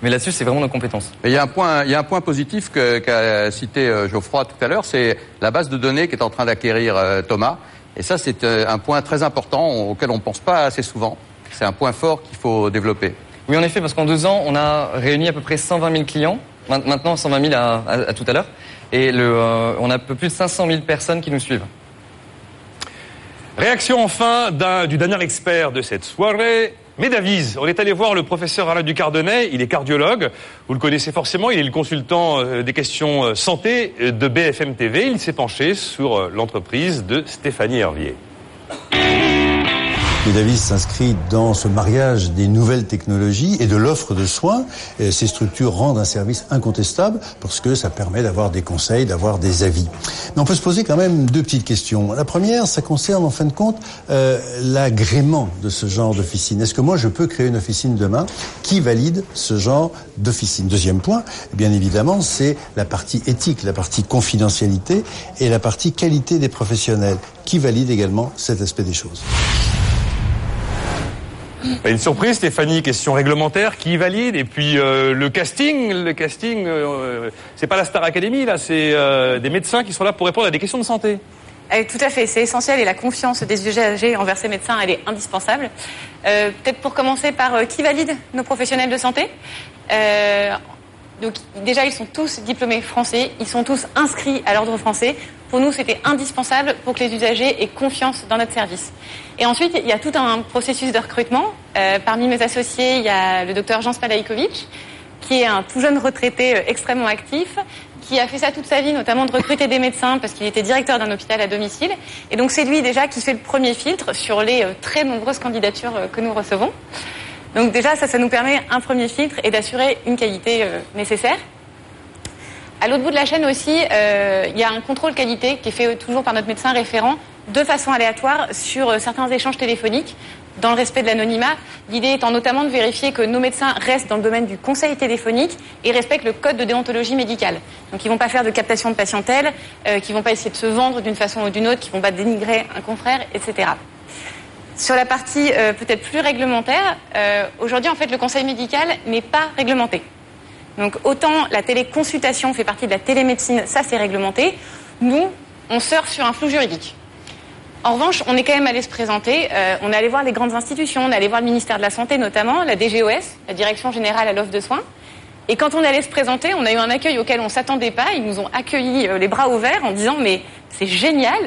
mais là-dessus, c'est vraiment nos compétences. Mais il y a un point, il y a un point positif qu'a cité Geoffroy tout à l'heure, c'est la base de données qu'est en train d'acquérir Thomas. Et ça, c'est euh, un point très important auquel on ne pense pas assez souvent. C'est un point fort qu'il faut développer. Oui, en effet, parce qu'en deux ans, on a réuni à peu près 120 000 clients. Main- Maintenant, 120 000 à, à- à tout à l'heure. Et le, euh, on a un peu plus de 500 000 personnes qui nous suivent. Réaction enfin d'un- du dernier expert de cette soirée, Médavise. On est allé voir le professeur Alain Ducardonnet, il est cardiologue, vous le connaissez forcément, il est le consultant euh, des questions euh, santé euh, de BFM TV. Il s'est penché sur l'entreprise de Stéphanie Hervier. Medavis s'inscrit dans ce mariage des nouvelles technologies et de l'offre de soins. Ces structures rendent un service incontestable parce que ça permet d'avoir des conseils, d'avoir des avis. Mais on peut se poser quand même deux petites questions. La première, ça concerne en fin de compte euh, l'agrément de ce genre d'officine. Est-ce que moi je peux créer une officine demain Qui valide ce genre d'officine? Deuxième point, bien évidemment, c'est la partie éthique, la partie confidentialité et la partie qualité des professionnels. Qui valide également cet aspect des choses? Pas Une surprise, Stéphanie, question réglementaire, qui valide Et puis euh, le casting, le casting, euh, c'est pas la Star Academy là, c'est euh, des médecins qui sont là pour répondre à des questions de santé. Eh, tout à fait, c'est essentiel et la confiance des usagers envers ces médecins, elle est indispensable. Euh, Peut-être pour commencer par euh, qui valide nos professionnels de santé? Euh, donc déjà, ils sont tous diplômés français, ils sont tous inscrits à l'ordre français. Pour nous, c'était indispensable pour que les usagers aient confiance dans notre service. Et ensuite, il y a tout un processus de recrutement. Euh, parmi mes associés, il y a le docteur Jean Spalaïkovic, qui est un tout jeune retraité euh, extrêmement actif, qui a fait ça toute sa vie, notamment de recruter des médecins parce qu'il était directeur d'un hôpital à domicile. Et donc c'est lui déjà qui fait le premier filtre sur les euh, très nombreuses candidatures que nous recevons. Donc déjà, ça, ça nous permet un premier filtre et d'assurer une qualité nécessaire. À l'autre bout de la chaîne aussi, euh, il y a un contrôle qualité qui est fait toujours par notre médecin référent de façon aléatoire sur euh, certains échanges téléphoniques dans le respect de l'anonymat. L'idée étant notamment de vérifier que nos médecins restent dans le domaine du conseil téléphonique et respectent le code de déontologie médicale. Donc ils vont pas faire de captation de patientèle, euh, qui vont pas essayer de se vendre d'une façon ou d'une autre, qui vont pas dénigrer un confrère, etc. Sur la partie euh, peut-être plus réglementaire, aujourd'hui en fait le conseil médical n'est pas réglementé. Donc autant la téléconsultation fait partie de la télémédecine, ça c'est réglementé. Nous, on surfe sur un flou juridique. En revanche, on est quand même allé se présenter. euh, on est allé voir les grandes institutions, on est allé voir le ministère de la Santé notamment, la DGOS, la Direction Générale à l'Offre de Soins. Et quand on est allé se présenter, on a eu un accueil auquel on ne s'attendait pas. Ils nous ont accueillis euh, les bras ouverts en disant mais c'est génial,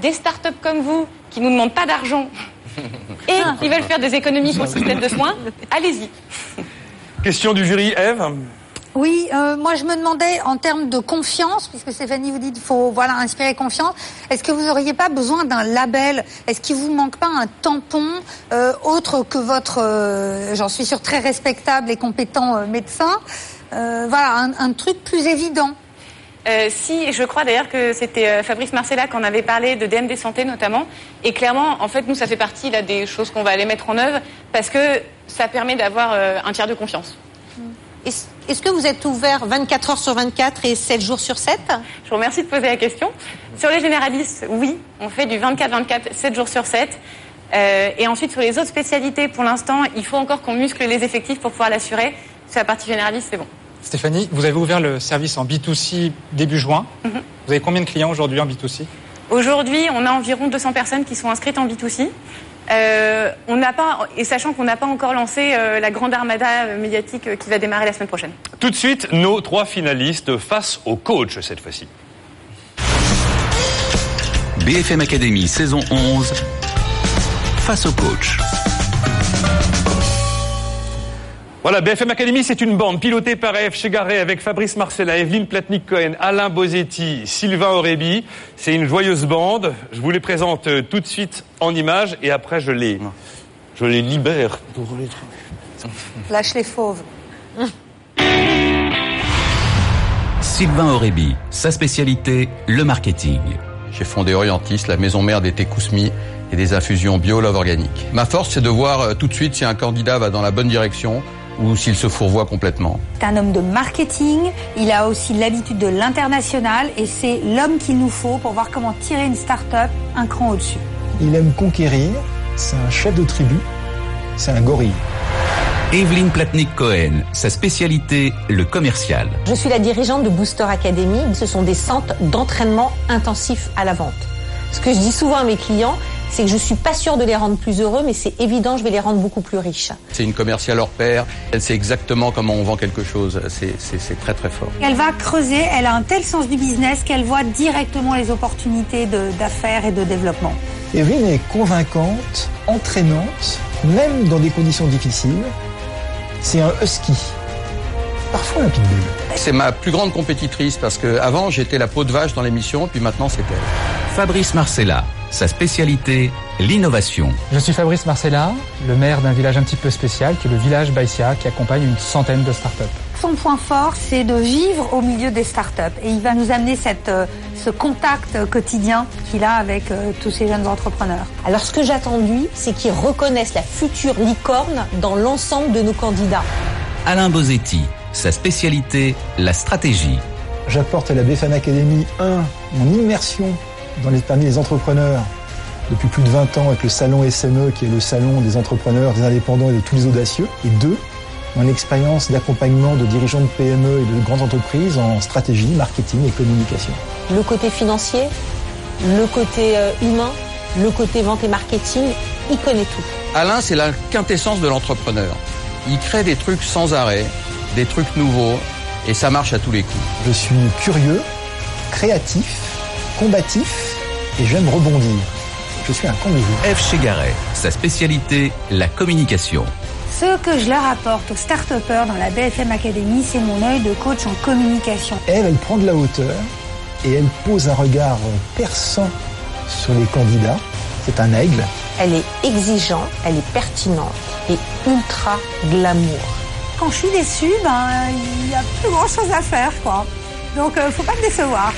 des startups comme vous qui nous demandent pas d'argent (laughs) et qui veulent faire des économies sur le système de soins, (laughs) allez-y. Question du jury, Eve Oui, euh, moi je me demandais en termes de confiance, puisque Stéphanie vous dit qu'il faut voilà inspirer confiance. Est-ce que vous n'auriez pas besoin d'un label? Est-ce qu'il vous manque pas un tampon euh, autre que votre, euh, j'en suis sûr très respectable et compétent médecin? Voilà, un, un truc plus évident. Euh, si, je crois d'ailleurs que c'était euh, Fabrice Marcella qui en avait parlé de DMD Santé notamment. Et clairement, en fait, nous, ça fait partie là, des choses qu'on va aller mettre en œuvre parce que ça permet d'avoir euh, un tiers de confiance. Est-ce est-ce que vous êtes ouvert 24 heures sur 24 et 7 jours sur 7 Je vous remercie de poser la question. Sur les généralistes, oui, on fait du 24-24, 7 jours sur 7. Euh, et ensuite, sur les autres spécialités, pour l'instant, il faut encore qu'on muscle les effectifs pour pouvoir l'assurer. Sur la partie généraliste, c'est bon. Stéphanie, vous avez ouvert le service en B2C début juin. Mhm. Vous avez combien de clients aujourd'hui en B2C Aujourd'hui, on a environ 200 personnes qui sont inscrites en B2C. Euh, on n'a pas, et sachant qu'on n'a pas encore lancé euh, la grande armada médiatique euh, qui va démarrer la semaine prochaine. Tout de suite, nos trois finalistes face au coach cette fois-ci. BFM Academy saison 11. Face au coach. Voilà, BFM Academy, c'est une bande pilotée par Eve Chegaré avec Fabrice Marcella, Evelyne Platnik-Cohen, Alain Bosetti, Sylvain Aurébi. C'est une joyeuse bande. Je vous les présente euh, tout de suite en images et après je les, je les libère pour les Lâche les fauves. Sylvain Aurébi, sa spécialité, le marketing. J'ai fondé Orientis, la maison mère des thés Kousmi et des infusions bio love organique. Ma force, c'est de voir euh, tout de suite si un candidat va dans la bonne direction ou s'il se fourvoie complètement. C'est un homme de marketing, il a aussi l'habitude de l'international et c'est l'homme qu'il nous faut pour voir comment tirer une start-up un cran au-dessus. Il aime conquérir, c'est un chef de tribu, c'est un gorille. Evelyne Platnik-Cohen, sa spécialité, le commercial. Je suis la dirigeante de Booster Academy. Ce sont des centres d'entraînement intensif à la vente. Ce que je dis souvent à mes clients, c'est que je suis pas sûre de les rendre plus heureux, mais c'est évident, je vais les rendre beaucoup plus riches. C'est une commerciale hors pair. Elle sait exactement comment on vend quelque chose. C'est- très très fort. Elle va creuser, elle a un tel sens du business qu'elle voit directement les opportunités d'affaires et de développement. Evelyne est convaincante, entraînante, même dans des conditions difficiles. C'est un husky. Parfois un pitbull. C'est ma plus grande compétitrice parce que avant j'étais la peau de vache dans l'émission, puis maintenant c'est elle. Fabrice Marcella, sa spécialité, l'innovation. Je suis Fabrice Marcella, le maire d'un village un petit peu spécial, qui est le village Baïsia, qui accompagne une centaine de startups. Son point fort, c'est de vivre au milieu des startups. Et il va nous amener cette, euh, ce contact quotidien qu'il a avec euh, tous ces jeunes entrepreneurs. Alors ce que j'attends de lui, c'est qu'il reconnaisse la future licorne dans l'ensemble de nos candidats. Alain Bosetti, sa spécialité, la stratégie. J'apporte à la BFM Academy, un, mon immersion dans les, parmi les entrepreneurs depuis plus de 20 ans avec le salon SME qui est le salon des entrepreneurs, des indépendants et de tous les audacieux. Et deux, mon expérience d'accompagnement de dirigeants de PME et de grandes entreprises en stratégie, marketing et communication. Le côté financier, le côté euh, humain, le côté vente et marketing, il connaît tout. Alain, c'est la quintessence de l'entrepreneur. Il crée des trucs sans arrêt, des trucs nouveaux, et ça marche à tous les coups. Je suis curieux, créatif, combatif et j'aime rebondir. Je suis un con Eve Chegaray, sa spécialité, la communication. Ce que je leur apporte aux start dans la BFM Academy, c'est mon œil de coach en communication. Elle, elle prend de la hauteur et elle pose un regard perçant sur les candidats. C'est un aigle. Elle est exigeante, elle est pertinente et ultra glamour. Quand je suis déçue, ben, il n'y a plus grand chose à faire, quoi. Donc, euh, faut pas me décevoir.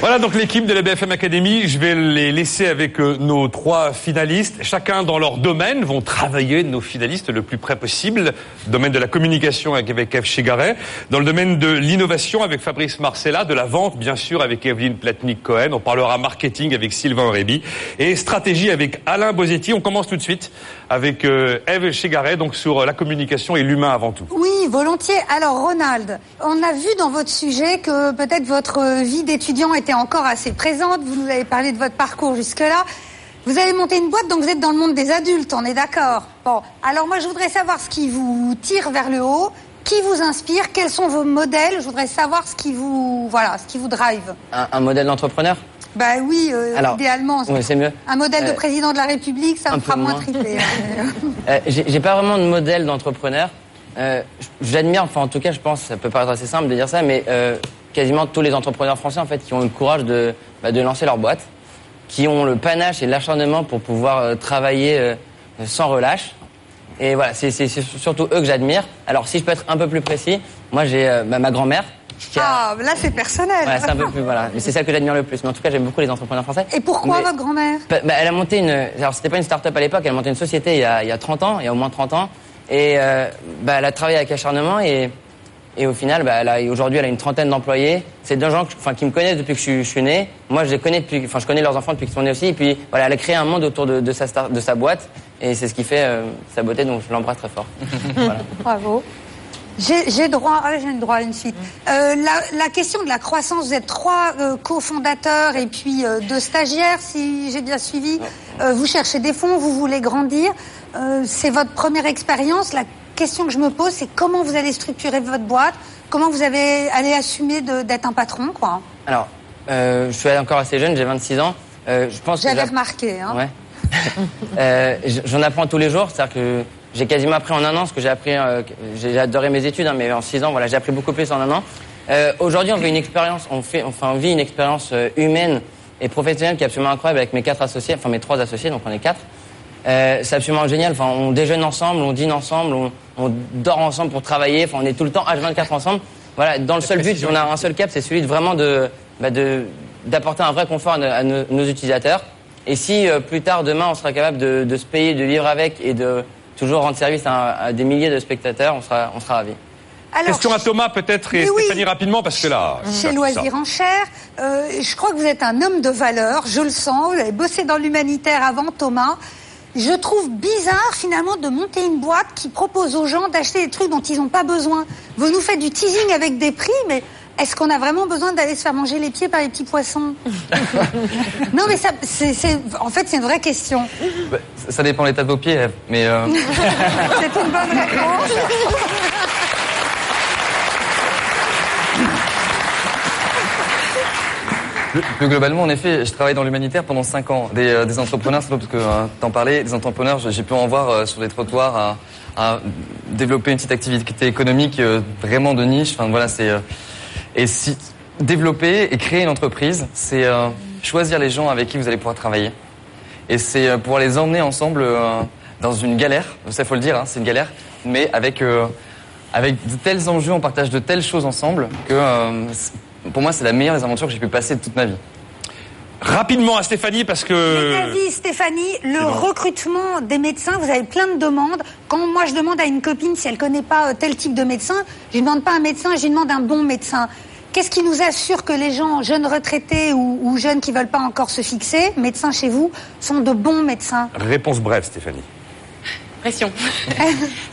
Voilà donc l'équipe de la BFM Academy. Je vais les laisser avec euh, nos trois finalistes. Chacun dans leur domaine vont travailler nos finalistes le plus près possible. Domaine de la communication avec, Eve Chegaray. Dans le domaine de l'innovation avec Fabrice Marcella. De la vente bien sûr avec Evelyne Platnik-Cohen. On parlera marketing avec Sylvain Réby. Et stratégie avec Alain Bosetti. On commence tout de suite avec euh, Eve Chegaray donc sur la communication et l'humain avant tout. Oui, volontiers. Alors Ronald, on a vu dans votre sujet que peut-être votre vie d'étudiant était encore assez présente. Vous nous avez parlé de votre parcours jusque-là. Vous avez monté une boîte, donc vous êtes dans le monde des adultes, on est d'accord. Bon, alors moi je voudrais savoir ce qui vous tire vers le haut, qui vous inspire, quels sont vos modèles. Je voudrais savoir ce qui vous, voilà, ce qui vous drive. Un, modèle d'entrepreneur? Bah oui, euh, idéalement. c'est mieux. Un modèle de Euh, président de la République, ça me fera moins moins. triper. (laughs) Euh, J'ai pas vraiment de modèle d'entrepreneur. Euh, J'admire, enfin en tout cas, je pense, ça peut paraître assez simple de dire ça, mais quasiment tous les entrepreneurs français en fait qui ont eu le courage de, bah, de lancer leur boîte, qui ont le panache et l'acharnement pour pouvoir euh, travailler euh, sans relâche. Et voilà, c'est surtout eux que j'admire. Alors si je peux être un peu plus précis, moi j'ai euh, bah, ma grand-mère. Ah, là c'est personnel. Voilà, c'est un peu plus voilà, mais c'est celle que j'admire le plus. Mais en tout cas, j'aime beaucoup les entrepreneurs français. Et pourquoi Mais- votre grand-mère? Bah, bah, elle a monté une. Alors, c'était pas une start-up à l'époque, elle a monté une société il y a, il y a 30 ans, il y a au moins 30 ans. Et euh, bah, elle a travaillé avec acharnement et, et au final, bah, aujourd'hui, elle a une trentaine d'employés. C'est deux gens enfin, qui me connaissent depuis que je, suis- je suis né. Moi, je les connais depuis. Enfin, je connais leurs enfants depuis qu'ils sont nés aussi. Et puis, voilà, elle a créé un monde autour de, de sa, star- de sa boîte. Et c'est ce qui fait euh, sa beauté, donc je l'embrasse très fort. (laughs) Bravo. J'ai droit, ah, j'ai le droit à une suite. Euh, la, la question de la croissance, vous êtes trois euh, cofondateurs et puis euh, deux stagiaires, si j'ai bien suivi. Euh, vous cherchez des fonds, vous voulez grandir. Euh, c'est votre première expérience. La question que je me pose, c'est comment vous allez structurer votre boîte, comment vous avez, allez assumer d'être un patron, quoi. Alors, euh, je suis encore assez jeune, j'ai 26 ans. Euh, je pense J'avais remarqué. Hein. Ouais. (laughs) Euh, J'en apprends tous les jours, c'est-à-dire que j'ai quasiment appris en un an ce que j'ai appris. j'ai adoré mes études, hein, mais en six ans, voilà, j'ai appris beaucoup plus en un an. Aujourd'hui, on vit une expérience, on fait, enfin, on vit une expérience humaine et professionnelle qui est absolument incroyable avec mes quatre associés, enfin mes trois associés, donc on est quatre. Euh, c'est absolument génial. Enfin, on déjeune ensemble, on dîne ensemble, on, on dort ensemble pour travailler. Enfin, on est tout le temps H24 ensemble. Voilà, dans le seul but, on a un seul cap, c'est celui de vraiment de, bah, de d'apporter un vrai confort à, nos- à nos, nos utilisateurs. Et si euh, plus tard, demain, on sera capable de, de se payer, de vivre avec et de toujours rendre service à, à des milliers de spectateurs, on sera, on sera ravis. Alors, Question à Thomas peut-être et Mais oui. Stéphanie rapidement parce que là. Chez Loisirs en Chair, euh, je crois que vous êtes un homme de valeur, je le sens, vous avez bossé dans l'humanitaire avant Thomas. Je trouve bizarre finalement de monter une boîte qui propose aux gens d'acheter des trucs dont ils n'ont pas besoin. Vous nous faites du teasing avec des prix, mais est-ce qu'on a vraiment besoin d'aller se faire manger les pieds par les petits poissons (laughs) Non mais ça, c'est, c'est- en fait c'est une vraie question. Bah, ça- dépend l'état de vos pieds, mais euh, (laughs) c'est une bonne réponse. (laughs) plus, globalement, en effet, je travaille dans l'humanitaire pendant 5 ans. Des, euh, entrepreneurs, c'est parce que euh, t'en parlais, des entrepreneurs, j'ai pu en voir euh, sur les trottoirs à, développer une petite activité économique vraiment de niche. Enfin voilà, c'est et si développer et créer une entreprise, c'est choisir les gens avec qui vous allez pouvoir travailler. Et c'est pouvoir les emmener ensemble dans une galère. Ça faut le dire, hein, c'est une galère, mais avec avec de tels enjeux, on partage de telles choses ensemble que pour moi c'est la meilleure des aventures que j'ai pu passer de toute ma vie. Rapidement à Stéphanie parce que. Stéphanie, le recrutement des médecins, vous avez plein de demandes. Quand moi je demande à une copine si elle connaît pas euh, tel type de médecin, je lui demande pas un médecin, je lui demande un bon médecin. Qu'est-ce qui nous assure que les gens jeunes retraités ou, ou jeunes qui veulent pas encore se fixer, médecins chez vous, sont de bons médecins Réponse brève Stéphanie. Pression. (laughs)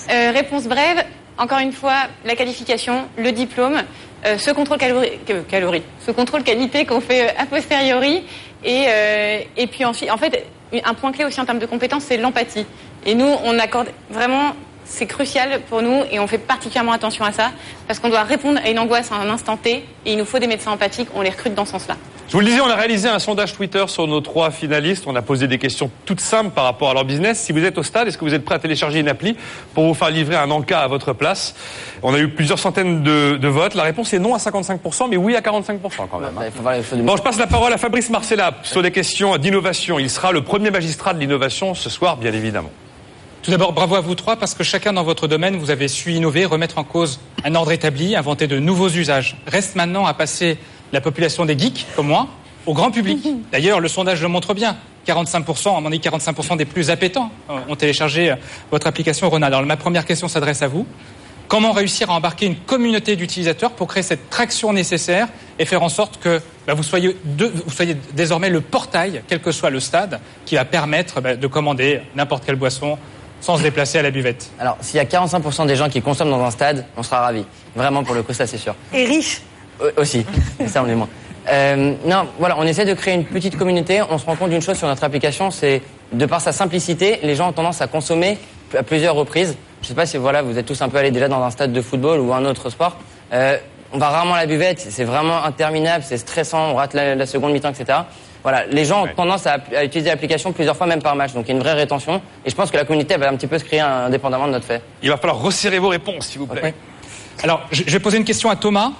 Euh, réponse brève. Encore une fois, la qualification, le diplôme, euh, ce contrôle calorie, calorie, ce contrôle qualité qu'on fait euh, a posteriori, et euh, et puis ensuite, en fait, un point clé aussi en termes de compétences, c'est l'empathie. Et nous, on accorde vraiment c'est crucial pour nous et on fait particulièrement attention à ça parce qu'on doit répondre à une angoisse à un instant T et il nous faut des médecins empathiques, on les recrute dans ce sens-là. Je vous le disais, on a réalisé un sondage Twitter sur nos trois finalistes. On a posé des questions toutes simples par rapport à leur business. Si vous êtes au stade, est-ce que vous êtes prêt à télécharger une appli pour vous faire livrer un encas à votre place? On a eu plusieurs centaines de, de votes. La réponse est non à 55%, mais oui à 45% quand même. hein. Bon, je passe la parole à Fabrice Marcella sur les questions d'innovation. Il sera le premier magistrat de l'innovation ce soir, bien évidemment. Tout d'abord, bravo à vous trois parce que chacun dans votre domaine, vous avez su innover, remettre en cause un ordre établi, inventer de nouveaux usages. Reste maintenant à passer la population des geeks, comme moi, au grand public. (laughs) D'ailleurs, le sondage le montre bien. 45%, à mon avis, 45% des plus appétents euh, ont téléchargé euh, votre application Ronald. Alors, ma première question s'adresse à vous. Comment réussir à embarquer une communauté d'utilisateurs pour créer cette traction nécessaire et faire en sorte que bah, vous, soyez de- vous soyez désormais le portail, quel que soit le stade, qui va permettre bah, de commander n'importe quelle boisson sans se déplacer à la buvette? Alors, s'il y a 45% des gens qui consomment dans un stade, on sera ravis. Vraiment, pour le coup, ça, c'est sûr. Et riche. Euh, aussi, (laughs) ça, on est moins. Euh, non, voilà, on essaie de créer une petite communauté. On se rend compte d'une chose sur notre application, c'est de par sa simplicité, les gens ont tendance à consommer à plusieurs reprises. Je sais pas si voilà, vous êtes tous un peu allés déjà dans un stade de football ou un autre sport. Euh, on va rarement à la buvette, c'est vraiment interminable, c'est stressant, on rate la, la seconde mi-temps, etc. Voilà, les gens ont tendance à, à utiliser l'application plusieurs fois, même par match. Donc il y a une vraie rétention. Et je pense que la communauté elle va un petit peu se créer indépendamment de notre fait. Il va falloir resserrer vos réponses, s'il vous plaît. Alors, je vais poser une question à Thomas.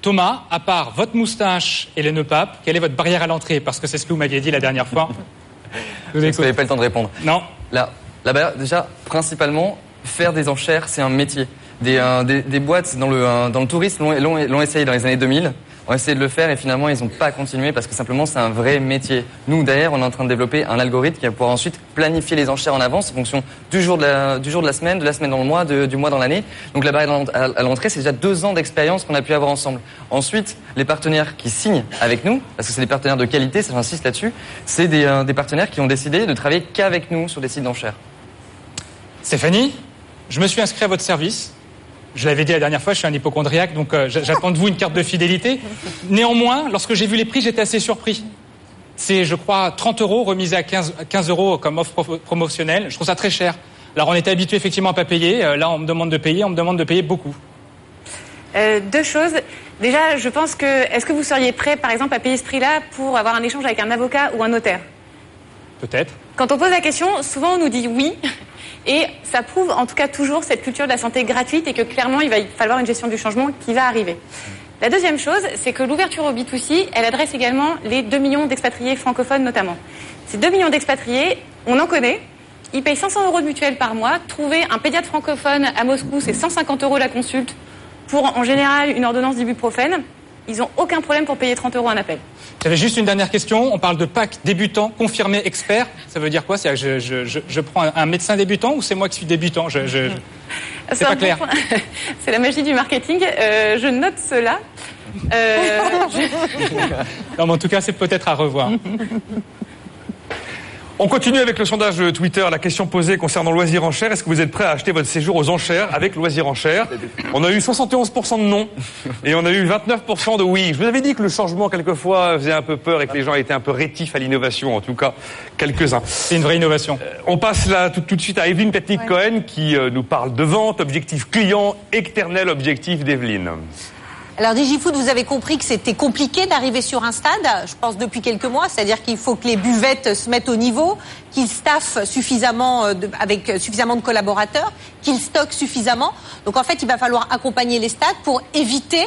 Thomas, à part votre moustache et les nœuds papes, quelle est votre barrière à l'entrée? Parce que c'est ce que vous m'aviez dit la dernière fois. (laughs) Vous n'avez pas le temps de répondre. Non. Là, là déjà, principalement, faire des enchères, c'est un métier. Des, euh, des, des boîtes dans le, euh, dans le tourisme l'ont essayé dans les années 2000, ont essayé de le faire et finalement ils n'ont pas continué parce que simplement c'est un vrai métier. Nous derrière, on est en train de développer un algorithme qui va pouvoir ensuite planifier les enchères en avance en fonction du jour de la, du jour de la semaine, de la semaine dans le mois, du mois dans l'année. Donc la barrière à l'entrée, c'est déjà deux ans d'expérience qu'on a pu avoir ensemble. Ensuite, les partenaires qui signent avec nous, parce que c'est des partenaires de qualité, ça j'insiste là-dessus, c'est des, euh, des partenaires qui ont décidé de travailler qu'avec nous sur des sites d'enchères. Stéphanie, je me suis inscrit à votre service. Je l'avais dit la dernière fois, je suis un hypochondriaque, donc euh, j'a- j'attends de vous une carte de fidélité. (laughs) Néanmoins, lorsque j'ai vu les prix, j'étais assez surpris. C'est, je crois, 30 euros remisé à 15, 15 euros comme offre pro- promotionnelle. Je trouve ça très cher. Alors, on était habitué effectivement à pas payer. Euh, Là, on me demande de payer, on me demande de payer beaucoup. Euh, deux choses. Déjà, je pense que est-ce que vous seriez prêt, par exemple, à payer ce prix-là pour avoir un échange avec un avocat ou un notaire? Peut-être. Quand on pose la question, souvent on nous dit oui, et ça prouve en tout cas toujours cette culture de la santé gratuite et que clairement il va falloir une gestion du changement qui va arriver. La deuxième chose, c'est que l'ouverture au B2C, elle adresse également les 2 millions d'expatriés francophones notamment. Ces 2 millions d'expatriés, on en connaît, ils payent 500 euros de mutuelle par mois. Trouver un pédiatre francophone à Moscou, c'est 150 euros la consulte pour en général une ordonnance d'ibuprofène. Ils n'ont aucun problème pour payer 30 euros un appel. J'avais juste une dernière question. On parle de PAC débutant, confirmé expert. Ça veut dire quoi? C'est je, je, je, je prends un, médecin débutant ou c'est moi qui suis débutant? (laughs) C'est pas clair. (laughs) C'est la magie du marketing. Euh, je note cela. Euh, (laughs) Non, mais en tout cas, c'est peut-être à revoir. On continue avec le sondage de Twitter. La question posée concernant Loisir en chair. Est-ce que vous êtes prêt à acheter votre séjour aux enchères avec Loisir en chair? On a eu 71% de non et on a eu 29% de oui. Je vous avais dit que le changement, quelquefois, faisait un peu peur et que les gens étaient un peu rétifs à l'innovation. En tout cas, quelques-uns. C'est une vraie innovation. On passe là tout, tout de suite à Evelyne Petnik-Cohen qui euh, nous parle de vente, objectif client, éternel objectif d'Evelyne. Alors DigiFood, vous avez compris que c'était compliqué d'arriver sur un stade, je pense depuis quelques mois, c'est-à-dire qu'il faut que les buvettes se mettent au niveau, qu'ils staffent suffisamment euh, avec suffisamment de collaborateurs, qu'ils stockent suffisamment. Donc en fait, il va falloir accompagner les stades pour éviter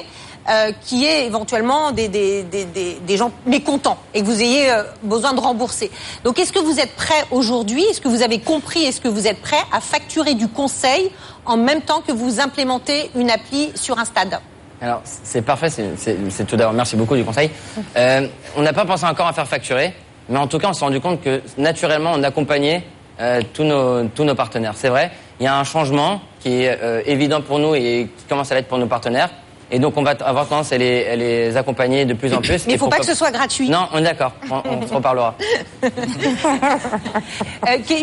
euh, qu'il y ait éventuellement des, des, des, des, des gens mécontents et que vous ayez euh, besoin de rembourser. Donc est-ce que vous êtes prêt aujourd'hui? Est-ce que vous avez compris? Est-ce que vous êtes prêt à facturer du conseil en même temps que vous implémentez une appli sur un stade? Alors, c'est parfait, c'est- tout d'abord, merci beaucoup du conseil. Euh, on n'a pas pensé encore à faire facturer, mais en tout cas, on s'est rendu compte que naturellement, on accompagnait euh, tous, nos, tous nos partenaires. C'est vrai, il y a un changement qui est euh, évident pour nous et qui commence à l'être pour nos partenaires. Et donc, on va avoir tendance à les, à les accompagner de plus en plus. Mais il Et faut pas que ce soit gratuit. Non, on est d'accord, on, on se (laughs) reparlera.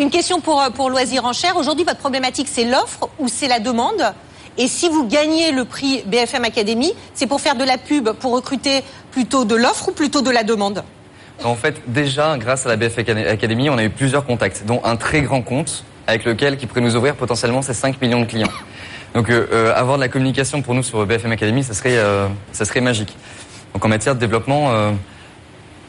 Une question pour, pour Loisir en chair. Aujourd'hui, votre problématique, c'est l'offre ou c'est la demande? Et si vous gagnez le prix BFM Academy, c'est pour faire de la pub, pour recruter plutôt de l'offre ou plutôt de la demande? En fait, déjà, grâce à la BF Acad- Academy, on a eu plusieurs contacts, dont un très grand compte avec lequel qui pourrait nous ouvrir potentiellement ces 5 millions de clients. Donc euh, euh, avoir de la communication pour nous sur BFM Academy, ça serait, euh, ça serait magique. Donc en matière de développement,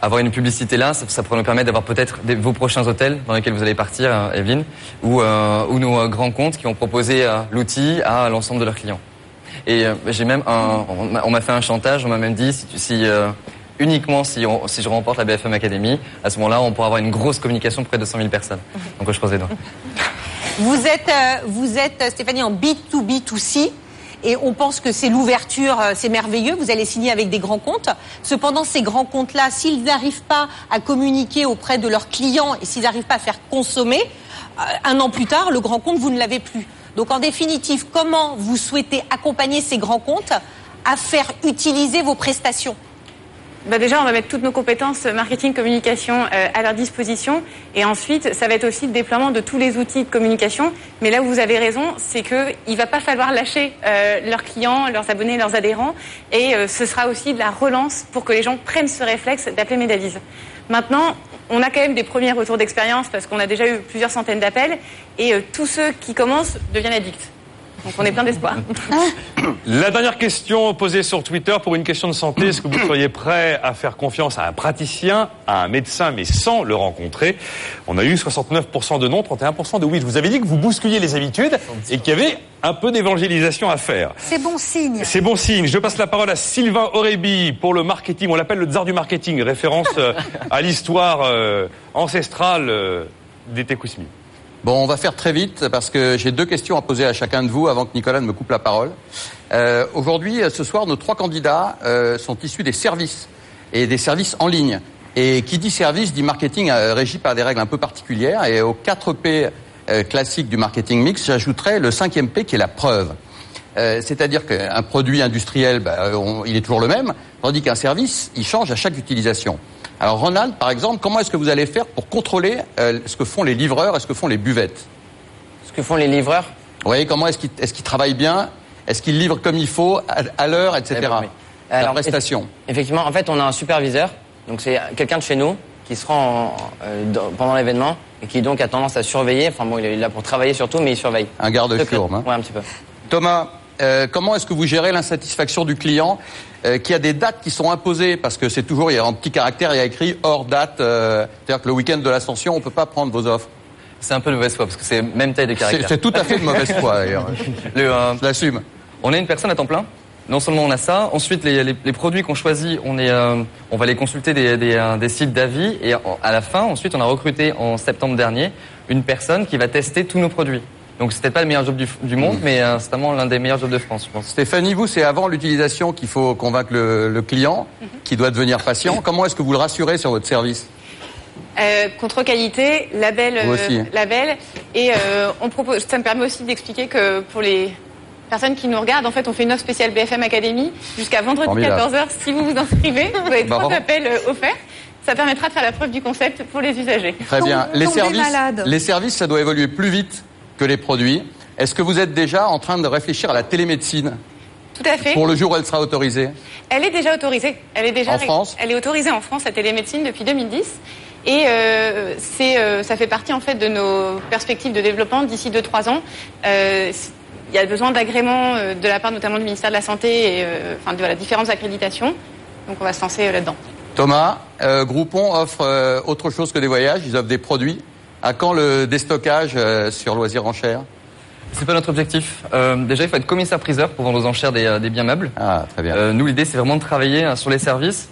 avoir une publicité là, ça, ça pourrait nous permettre d'avoir peut-être vos prochains hôtels dans lesquels vous allez partir, euh, Evelyne, ou, euh, ou nos euh, grands comptes qui vont proposer euh, l'outil à l'ensemble de leurs clients. Et j'ai même un, on m'a- fait un chantage, on m'a même dit si, uniquement si, on- si je remporte la BFM Academy, à ce moment-là, on pourra avoir une grosse communication pour près de 100 000 personnes. Donc je croise les doigts. (laughs) Vous êtes, vous êtes Stéphanie en B2B2C et on pense que c'est l'ouverture, euh, c'est merveilleux. Vous allez signer avec des grands comptes. Cependant, ces grands comptes-là, s'ils n'arrivent pas à communiquer auprès de leurs clients et s'ils n'arrivent pas à faire consommer, euh, un an plus tard, le grand compte, vous ne l'avez plus. Donc, en définitive, comment vous souhaitez accompagner ces grands comptes à faire utiliser vos prestations? Bah déjà, on va mettre toutes nos compétences euh, marketing, communication euh, à leur disposition. Et ensuite, ça va être aussi le déploiement de tous les outils de communication. Mais là où vous avez raison, c'est qu'il ne va pas falloir lâcher euh, leurs clients, leurs abonnés, leurs adhérents. Et ce sera aussi de la relance pour que les gens prennent ce réflexe d'appeler Médavise. Maintenant, on a quand même des premiers retours d'expérience parce qu'on a déjà eu plusieurs centaines d'appels. Et tous ceux qui commencent deviennent addicts. Donc on est plein d'espoir. La dernière question posée sur Twitter pour une question de santé. Est-ce que vous seriez prêt à faire confiance à un praticien, à un médecin, mais sans le rencontrer? On a eu 69% de non, 31% de oui. Je vous avais dit que vous bousculiez les habitudes et qu'il y avait un peu d'évangélisation à faire. C'est bon signe. C'est bon signe. Je passe la parole à Sylvain Aurébi pour le marketing. On l'appelle le tsar du marketing, référence euh, à l'histoire euh, ancestrale euh, des Tekousmi. Bon, on va faire très vite parce que j'ai deux questions à poser à chacun de vous avant que Nicolas ne me coupe la parole. Euh, Aujourd'hui, euh, ce soir, nos trois candidats euh, sont issus des services et des services en ligne. Et qui dit service dit marketing régi par des règles un peu particulières. Et aux 4 P classiques du marketing mix, j'ajouterais le cinquième P qui est la preuve. C'est-à-dire qu'un produit industriel, bah, il est toujours le même, tandis qu'un service, il change à chaque utilisation. Alors Ronald, par exemple, comment est-ce que vous allez faire pour contrôler euh, ce que font les livreurs et ce que font les buvettes? Ce que font les livreurs? Oui, comment est-ce qu'ils est travaillent bien? Est-ce qu'ils livrent comme il faut, à, à l'heure, etc. Eh ben oui. La Alors, prestation. eff- Effectivement, en fait, on a un superviseur, donc c'est quelqu'un de chez nous qui se rend en- euh, dans- pendant l'événement et qui donc a tendance à surveiller. Enfin bon, il est là pour travailler surtout, mais il surveille. Un garde Secret- fourme. Hein. Ouais, un petit peu. Thomas, euh, comment est-ce que vous gérez l'insatisfaction du client? Euh, qui a des dates qui sont imposées Parce que c'est toujours, il y a en petit caractère, il y a écrit hors date. euh, C'est-à-dire que le week-end de l'ascension, on peut pas prendre vos offres. C'est un peu de mauvaise foi parce que c'est même taille de caractère. C'est tout à fait de mauvaise foi, d'ailleurs. (laughs) Le, euh, Je l'assume. On est une personne à temps plein. Non seulement on a ça, ensuite les, les- les produits qu'on choisit, on, est, euh, on va les consulter des, des, des sites d'avis et à la fin, ensuite on a recruté en septembre dernier une personne qui va tester tous nos produits. Donc c'était pas le meilleur job du, du monde, mais euh, c'est vraiment l'un des meilleurs jobs de France, je pense. Stéphanie, vous, c'est avant l'utilisation qu'il faut convaincre le, le client, qui doit devenir patient. Comment est-ce que vous le rassurez sur votre service? Euh, contre qualité, label, Vous aussi. label. Et euh, on propose. Ça me permet aussi d'expliquer que pour les personnes qui nous regardent, en fait, on fait une offre spéciale BFM Academy jusqu'à vendredi Formidable. 14h. Si vous vous inscrivez, vous avez Marrant. trois appels euh, offerts. Ça permettra de faire la preuve du concept pour les usagers. Très bien. Les services, les services, ça doit évoluer plus vite que les produits. Est-ce que vous êtes déjà en train de réfléchir à la télémédecine Tout à fait. pour le jour où elle sera autorisée Elle est déjà autorisée. Elle est déjà En France Elle est autorisée en France la télémédecine depuis 2010. Et euh, euh, ça fait partie en fait de nos perspectives de développement d'ici 2-3 ans. Euh, il y a besoin d'agréments euh, de la part notamment du ministère de la Santé et enfin de voilà, différentes accréditations. Donc on va se lancer là-dedans. Thomas, Groupon offre autre chose que des voyages, ils offrent des produits. À quand le déstockage euh, sur loisirs en chair? C'est pas notre objectif. Euh, déjà, il faut être commissaire-priseur pour vendre aux enchères des, euh, des biens meubles. Ah, très bien. Euh, nous, l'idée, c'est vraiment de travailler sur les services.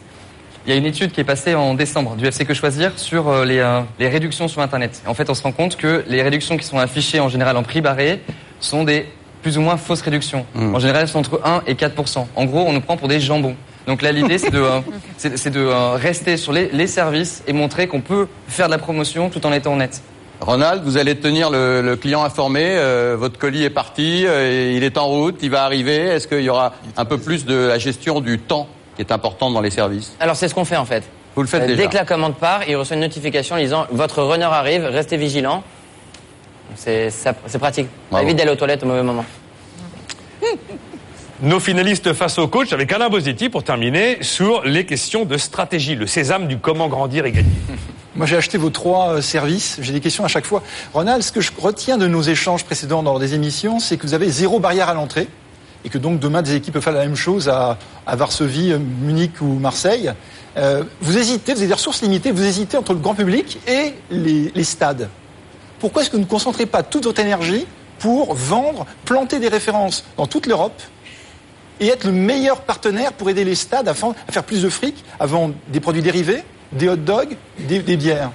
Il y a une étude qui est passée en décembre du FC Que Choisir sur les, euh, les réductions sur Internet. En fait, on se rend compte que les réductions qui sont affichées en général en prix barré sont des plus ou moins fausses réductions. En général, elles sont entre 1 et 4% En gros, on nous prend pour des jambons. Donc là, l'idée, c'est de, euh, c'est c'est de euh, rester sur les, les services et montrer qu'on peut faire de la promotion tout en étant honnête. Ronald, vous allez tenir le, le client informé. euh, votre colis est parti, euh, il est en route, il va arriver. Est-ce qu'il y aura un peu plus de la gestion du temps qui est importante dans les services? Alors c'est ce qu'on fait en fait. Vous le faites Euh, déjà. Dès que la commande part, il reçoit une notification disant votre runner arrive, restez vigilant. C'est ça- c'est pratique. Ça Bravo. évite d'aller aux toilettes au mauvais moment. Nos finalistes face au coach avec Alain Bosetti pour terminer sur les questions de stratégie, le sésame du comment grandir et gagner. (laughs) Moi, j'ai acheté vos trois euh, services. J'ai des questions à chaque fois. Ronald, ce que je retiens de nos échanges précédents dans des émissions, c'est que vous avez zéro barrière à l'entrée et que donc demain, des équipes peuvent faire la même chose à, Varsovie, euh, Munich ou Marseille. Euh, vous hésitez, vous avez des ressources limitées, vous hésitez entre le grand public et les stades. Pourquoi est-ce que vous ne concentrez pas toute votre énergie pour vendre, planter des références dans toute l'Europe et être le meilleur partenaire pour aider les stades à, faire plus de fric, vendre des produits dérivés, des hot dogs, des, bières.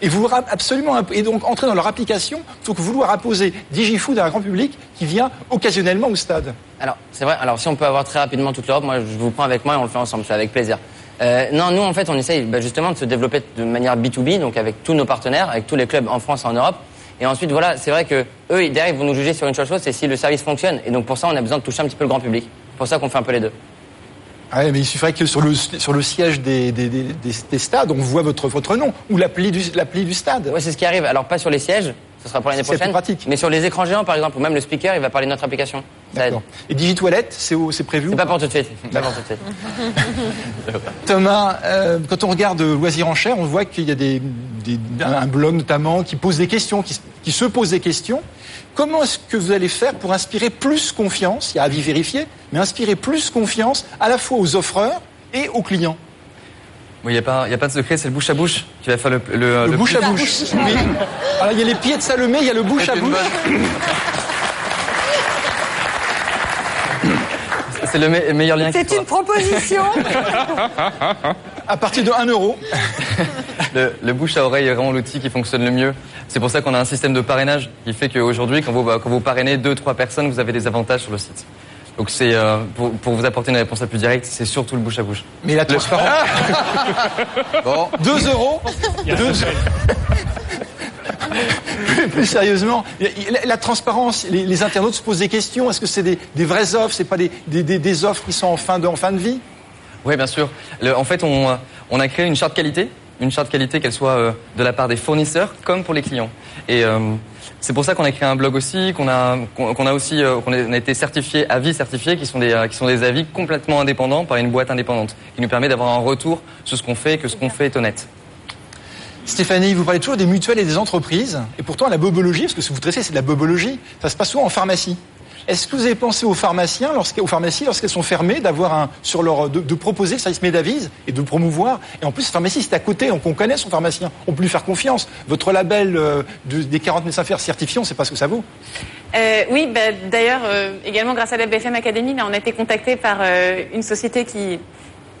Et vouloir absolument et donc entrer dans leur application plutôt que vouloir imposer DigiFood à un grand public qui vient occasionnellement au stade. Alors, c'est vrai. Alors, si on peut avoir très rapidement toute l'Europe, moi, je vous prends avec moi et on le fait ensemble. C'est avec plaisir. Euh, non, nous, en fait, on essaye bah, justement de se développer de manière B2B, donc avec tous nos partenaires, avec tous les clubs en France et en Europe. Et ensuite, voilà, c'est vrai que eux, derrière, ils vont nous juger sur une seule chose, c'est si le service fonctionne. Et donc, pour ça, on a besoin de toucher un petit peu le grand public. C'est pour ça qu'on fait un peu les deux. Ah ouais, mais il suffirait que sur le, sur le siège des, des, des, des- des stades, on voit votre, votre nom ou l'appli du, du stade. Ouais, c'est ce qui arrive. Alors, pas sur les sièges, ce sera pour l'année prochaine. pratique. Mais sur les écrans géants, par exemple, ou même le speaker, il va parler de notre application. Aide. Et DigiToilette, c'est, c'est prévu C'est pas pour tout de suite. Pas pour tout de suite. (laughs) Thomas, euh, quand on regarde Loisirs en chair, on voit qu'il y a des, des- un blog notamment qui pose des questions, qui, qui se pose des questions. Comment est-ce que vous allez faire pour inspirer plus confiance, il y a avis vérifié, mais inspirer plus confiance à la fois aux offreurs et aux clients? Il n'y a, pas- y a pas de secret, c'est le bouche à bouche qui va faire le, le, Le bouche à bouche. Oui. Alors, il y a les pieds de Salomé, il y a le bouche à bouche. C'est le me- meilleur lien C'est une proposition. À partir de 1 euro. Le, le bouche à oreille est vraiment l'outil qui fonctionne le mieux. C'est pour ça qu'on a un système de parrainage qui fait qu'aujourd'hui, quand vous, quand vous parrainez deux, trois personnes, vous avez des avantages sur le site. Donc c'est euh, pour, pour vous apporter une réponse la plus directe, c'est surtout le bouche à bouche. Mais la transparence. (laughs) Bon, 2 euros. Deux- plus, plus sérieusement, la, la transparence, les, les internautes se posent des questions. Est-ce que c'est des, des vraies offres? C'est pas des, des, des- des offres qui sont en fin de, en fin de vie? Oui, bien sûr. Le- en fait, on, on a créé une charte qualité, une charte qualité qu'elle soit euh, de la part des fournisseurs comme pour les clients. Et euh, c'est pour ça qu'on a créé un blog aussi, qu'on a, euh, été certifié, avis certifiés, qui sont des, avis complètement indépendants par une boîte indépendante, qui nous permet d'avoir un retour sur ce qu'on fait et que ce qu'on fait est honnête. Stéphanie, vous parlez toujours des mutuelles et des entreprises, et pourtant la bobologie, parce que ce que vous traitez, c'est de la bobologie, ça se passe souvent en pharmacie. Est-ce que vous avez pensé aux pharmaciens, aux pharmacies, lorsqu'elles sont fermées, d'avoir un sur leur de, de proposer le service Médavise et de promouvoir Et en plus, la pharmacie c'est à côté, donc on connaît son pharmacien, on peut lui faire confiance. Votre label euh, de- des 40 médecins faire certifiés, on ne sait pas ce que ça vaut. Euh, oui, bah, d'ailleurs, euh, également grâce à la BFM Academy, là, on a été contacté par une société qui,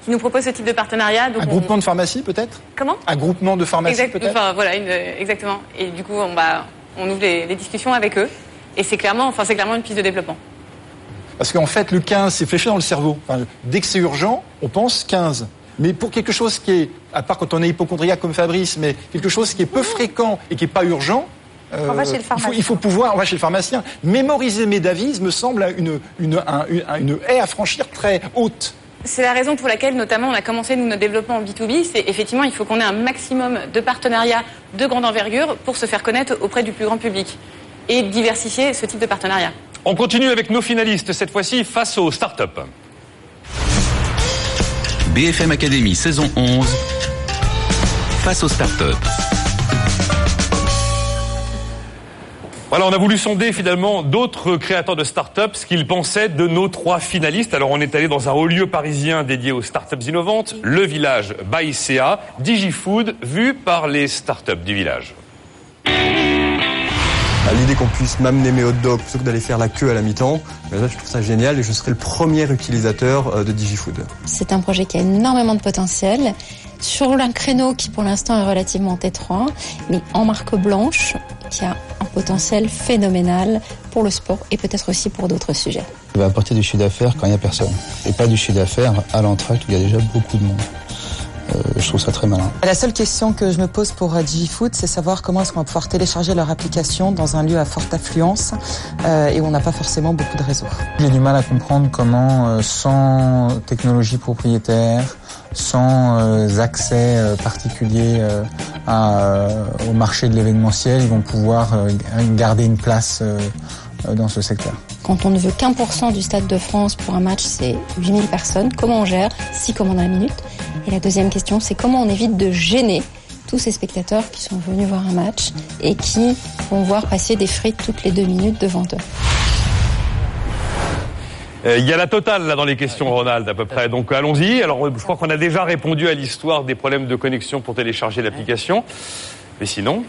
qui nous propose ce type de partenariat. Donc Un on- groupement de pharmacie peut-être? Comment? Un groupement de pharmacie Exact- peut-être? enfin, voilà, une- exactement. Et du coup, on, va, on ouvre les, les discussions avec eux. Et c'est clairement, enfin, c'est clairement une piste de développement. Parce qu'en fait, le 15, c'est fléché dans le cerveau. Enfin, dès que c'est urgent, on pense 15. Mais pour quelque chose qui est, à part quand on est hypochondriaque comme Fabrice, mais quelque chose qui est peu fréquent et qui n'est pas urgent, euh, On va chez le il, faut, pharmacien. il faut pouvoir, on va chez le pharmacien. Mémoriser mes Davis me semble une, une, un- une, une haie à franchir très haute. C'est la raison pour laquelle, notamment, on a commencé nous, notre développement en B2B. C'est effectivement, il faut qu'on ait un maximum de partenariats de grande envergure pour se faire connaître auprès du plus grand public et diversifier ce type de partenariat. On continue avec nos finalistes, cette fois-ci face aux startups. BFM Academy saison 11. Face aux startups. Voilà, on a voulu sonder finalement d'autres créateurs de startups ce qu'ils pensaient de nos trois finalistes. Alors on est allé dans un haut lieu parisien dédié aux startups innovantes, le village Baïséa, DigiFood, vu par les startups du village. À L'idée qu'on puisse m'amener mes hot dogs plutôt que d'aller faire la queue à la mi-temps, ben là, je trouve ça génial et je serai le premier utilisateur euh, de DigiFood. C'est un projet qui a énormément de potentiel sur un créneau qui pour l'instant est relativement étroit, mais en marque blanche qui a un potentiel phénoménal pour le sport et peut-être aussi pour d'autres sujets. Il va apporter du chiffre d'affaires quand il n'y a personne. Et pas du chiffre d'affaires à l'entracte où il y a déjà beaucoup de monde. Euh, je trouve ça très malin. La seule question que je me pose pour euh, DigiFood, c'est savoir comment est-ce qu'on va pouvoir télécharger leur application dans un lieu à forte affluence euh, et où on n'a pas forcément beaucoup de réseaux. J'ai du mal à comprendre comment, euh, sans technologie propriétaire, sans euh, accès euh, particulier euh, à, euh, au marché de l'événementiel, ils vont pouvoir euh, garder une place dans ce secteur. Quand on ne veut qu'un pour cent du Stade de France pour un match, c'est 8000 personnes. Comment on gère? 6 commandes à la minute Et la deuxième question, c'est comment on évite de gêner tous ces spectateurs qui sont venus voir un match et qui vont voir passer des frites toutes les deux minutes devant eux. Euh, Il y a la totale là dans les questions, Ronald, à peu près. Donc allons-y. Alors je crois qu'on a déjà répondu à l'histoire des problèmes de connexion pour télécharger l'application. Mais sinon,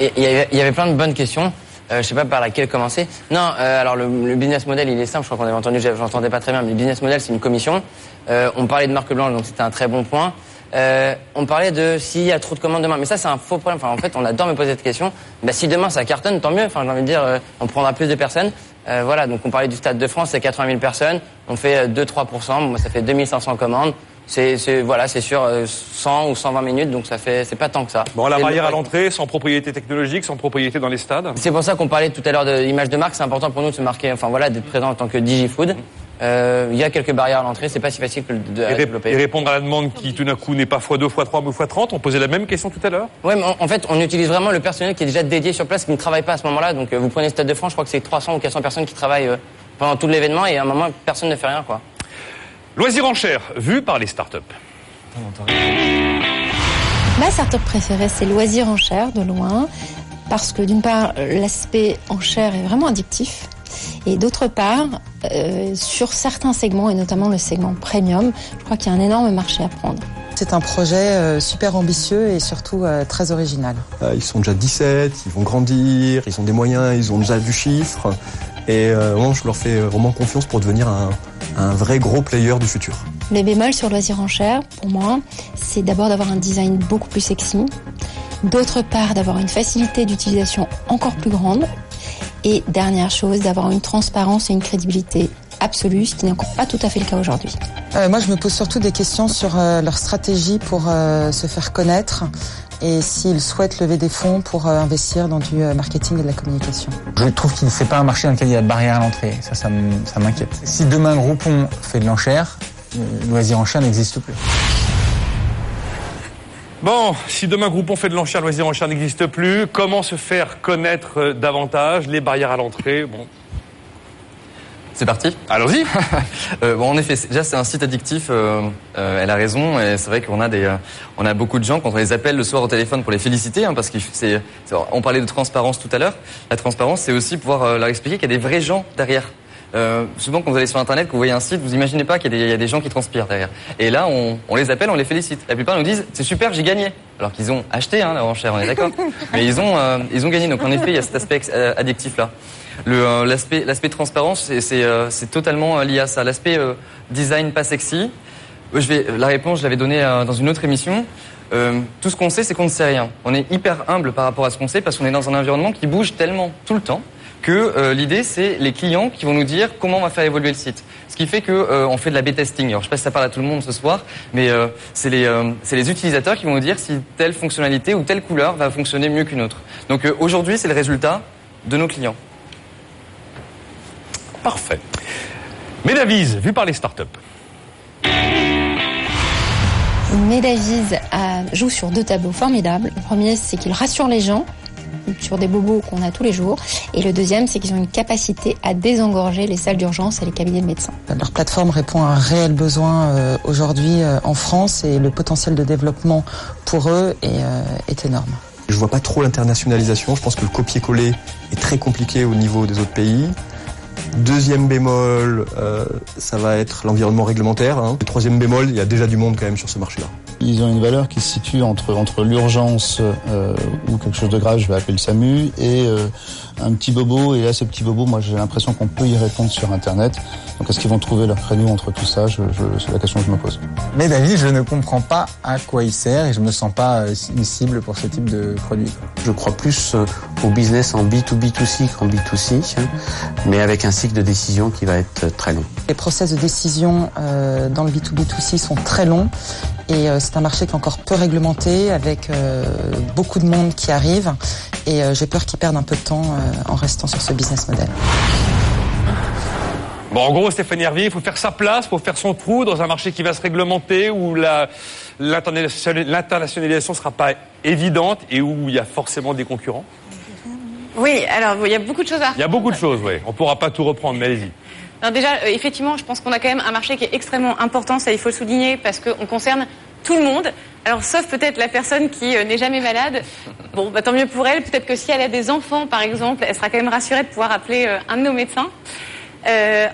Il y, avait, il y avait plein de bonnes questions. Euh, je sais pas par laquelle commencer. Non, euh, alors le, le business model, il est simple. Je crois qu'on avait entendu, j'entendais pas très bien, mais le business model, c'est une commission. Euh, on parlait de marque blanche, donc c'était un très bon point. Euh, on parlait de s'il y a trop de commandes demain, mais ça c'est un faux problème. Enfin, en fait, on adore me poser cette question. Bah, si demain ça cartonne, tant mieux. Enfin, j'ai envie de dire, euh, on prendra plus de personnes. Euh, voilà, donc on parlait du Stade de France, c'est 80 000 personnes. On fait 2-3%, bon, ça fait 2500 commandes. C'est, voilà, c'est sur euh, 100 ou 120 minutes, donc ça fait, c'est pas tant que ça. bon, la barrière à l'entrée, sans propriété technologique, sans propriété dans les stades. c'est pour ça qu'on parlait tout à l'heure de l'image de marque. C'est important pour nous de se marquer, enfin voilà, d'être présent en tant que DigiFood. Euh, Il y a quelques barrières à l'entrée. C'est pas si facile que de Et, développer. et répondre à la demande qui tout d'un coup n'est pas x2, x3, mais x30. On posait la même question tout à l'heure. Ouais, mais en, en fait, on utilise vraiment le personnel qui est déjà dédié sur place, qui ne travaille pas à ce moment-là. Donc, euh, vous prenez le Stade de France, je crois que c'est 300 ou 400 personnes qui travaillent euh, pendant tout l'événement, et à un moment, personne ne fait rien, quoi. Loisirs en chair, vu par les startups. Ma startup préférée, c'est Loisir en chair, de loin, parce que d'une part, l'aspect en chair est vraiment addictif. Et d'autre part, euh, sur certains segments, et notamment le segment premium, je crois qu'il y a un énorme marché à prendre. C'est un projet euh, super ambitieux et surtout euh, très original. Ils sont déjà 17, ils vont grandir, ils ont des moyens, ils ont déjà du chiffre. Et euh, vraiment, je leur fais vraiment confiance pour devenir un, un vrai gros player du futur. Le bémol sur Loisir en chair, pour moi, c'est d'abord d'avoir un design beaucoup plus sexy, d'autre part d'avoir une facilité d'utilisation encore plus grande, et dernière chose, d'avoir une transparence et une crédibilité absolue, ce qui n'est encore pas tout à fait le cas aujourd'hui. Euh, moi, je me pose surtout des questions sur euh, leur stratégie pour euh, se faire connaître et s'ils souhaitent lever des fonds pour euh, investir dans du euh, marketing et de la communication. Je trouve qu'il ne fait pas un marché dans lequel il y a de barrière à l'entrée. Ça, ça m'inquiète. Si demain Groupon fait de l'enchère, euh, Loisir en chair n'existe plus. Bon, si demain Groupon fait de l'enchère, loisirs en chair n'existe plus, comment se faire connaître euh, davantage les barrières à l'entrée? Bon, C'est parti allons-y. (laughs) Euh, bon, en effet, déjà c'est un site addictif. euh, euh, elle a raison, et c'est vrai qu'on a des, on a beaucoup de gens quand on les appelle le soir au téléphone pour les féliciter, hein, parce que c'est, c'est- on parlait de transparence tout à l'heure. La transparence, c'est aussi pouvoir leur expliquer qu'il y a des vrais gens derrière. Euh, souvent, quand vous allez sur Internet, que vous voyez un site, vous imaginez pas qu'il y, a des- il y a des gens qui transpirent derrière. Et là, on, on les appelle, on les félicite. La plupart nous disent c'est super, j'ai gagné. Alors qu'ils ont acheté hein, la enchère, on est d'accord. (laughs) Mais ils ont, euh, ils ont gagné. Donc en effet, il y a cet aspect euh, addictif là. Le, euh, l'aspect, l'aspect transparence, c'est, totalement lié à ça. L'aspect design pas sexy. Je vais, la réponse, je l'avais donnée dans une autre émission. Euh, tout ce qu'on sait, c'est qu'on ne sait rien. On est hyper humble par rapport à ce qu'on sait parce qu'on est dans un environnement qui bouge tellement tout le temps que euh, l'idée, c'est les clients qui vont nous dire comment on va faire évoluer le site. Ce qui fait que euh, on fait de la B-testing. Alors, je sais pas si ça parle à tout le monde ce soir, mais euh, c'est les, euh, c'est les utilisateurs qui vont nous dire si telle fonctionnalité ou telle couleur va fonctionner mieux qu'une autre. Donc euh, aujourd'hui, c'est le résultat de nos clients. Parfait. Médavise, vu par les startups. Medavise a- joue sur deux tableaux formidables. Le premier, c'est qu'il rassure les gens sur des bobos qu'on a tous les jours. Et le deuxième, c'est qu'ils ont une capacité à désengorger les salles d'urgence et les cabinets de médecins. Leur plateforme répond à un réel besoin euh, aujourd'hui euh, en France et le potentiel de développement pour eux est, euh, est énorme. Je vois pas trop l'internationalisation. Je pense que le copier-coller est très compliqué au niveau des autres pays. Deuxième bémol, euh, ça va être l'environnement réglementaire. Hein. Le troisième bémol, il y a déjà du monde quand même sur ce marché-là. Ils ont une valeur qui se situe entre, entre l'urgence euh, ou quelque chose de grave, je vais appeler le SAMU, et euh, un petit bobo. Et là, ce petit bobo, moi, j'ai l'impression qu'on peut y répondre sur Internet. Donc, est-ce qu'ils vont trouver leur créneau entre tout ça? Je, je, C'est la question que je me pose. Mais David, je ne comprends pas à quoi il sert et je me sens pas euh, une cible pour ce type de produit. Je crois plus au business en B2B2C qu'en B2C, hein, mais avec un cycle de décision qui va être très long. Les process de décision euh, dans le B2B2C sont très longs et euh, c'est un marché qui est encore peu réglementé avec euh, beaucoup de monde qui arrive et euh, j'ai peur qu'ils perdent un peu de temps euh, en restant sur ce business model. Bon, en gros, Stéphanie Hervier, il faut faire sa place, il faut faire son trou dans un marché qui va se réglementer, où l'internationalisation ne sera pas évidente et où il y a forcément des concurrents. Oui, alors il y a beaucoup de choses à Il y a beaucoup de choses, oui. On ne pourra pas tout reprendre, mais allez-y. Non, déjà, euh, effectivement, je pense qu'on a quand même un marché qui est extrêmement important, ça il faut le souligner, parce qu'on concerne tout le monde. Alors, sauf peut-être la personne qui euh, n'est jamais malade. Bon, bah, tant mieux pour elle. Peut-être que si elle a des enfants, par exemple, elle sera quand même rassurée de pouvoir appeler euh, un de nos médecins.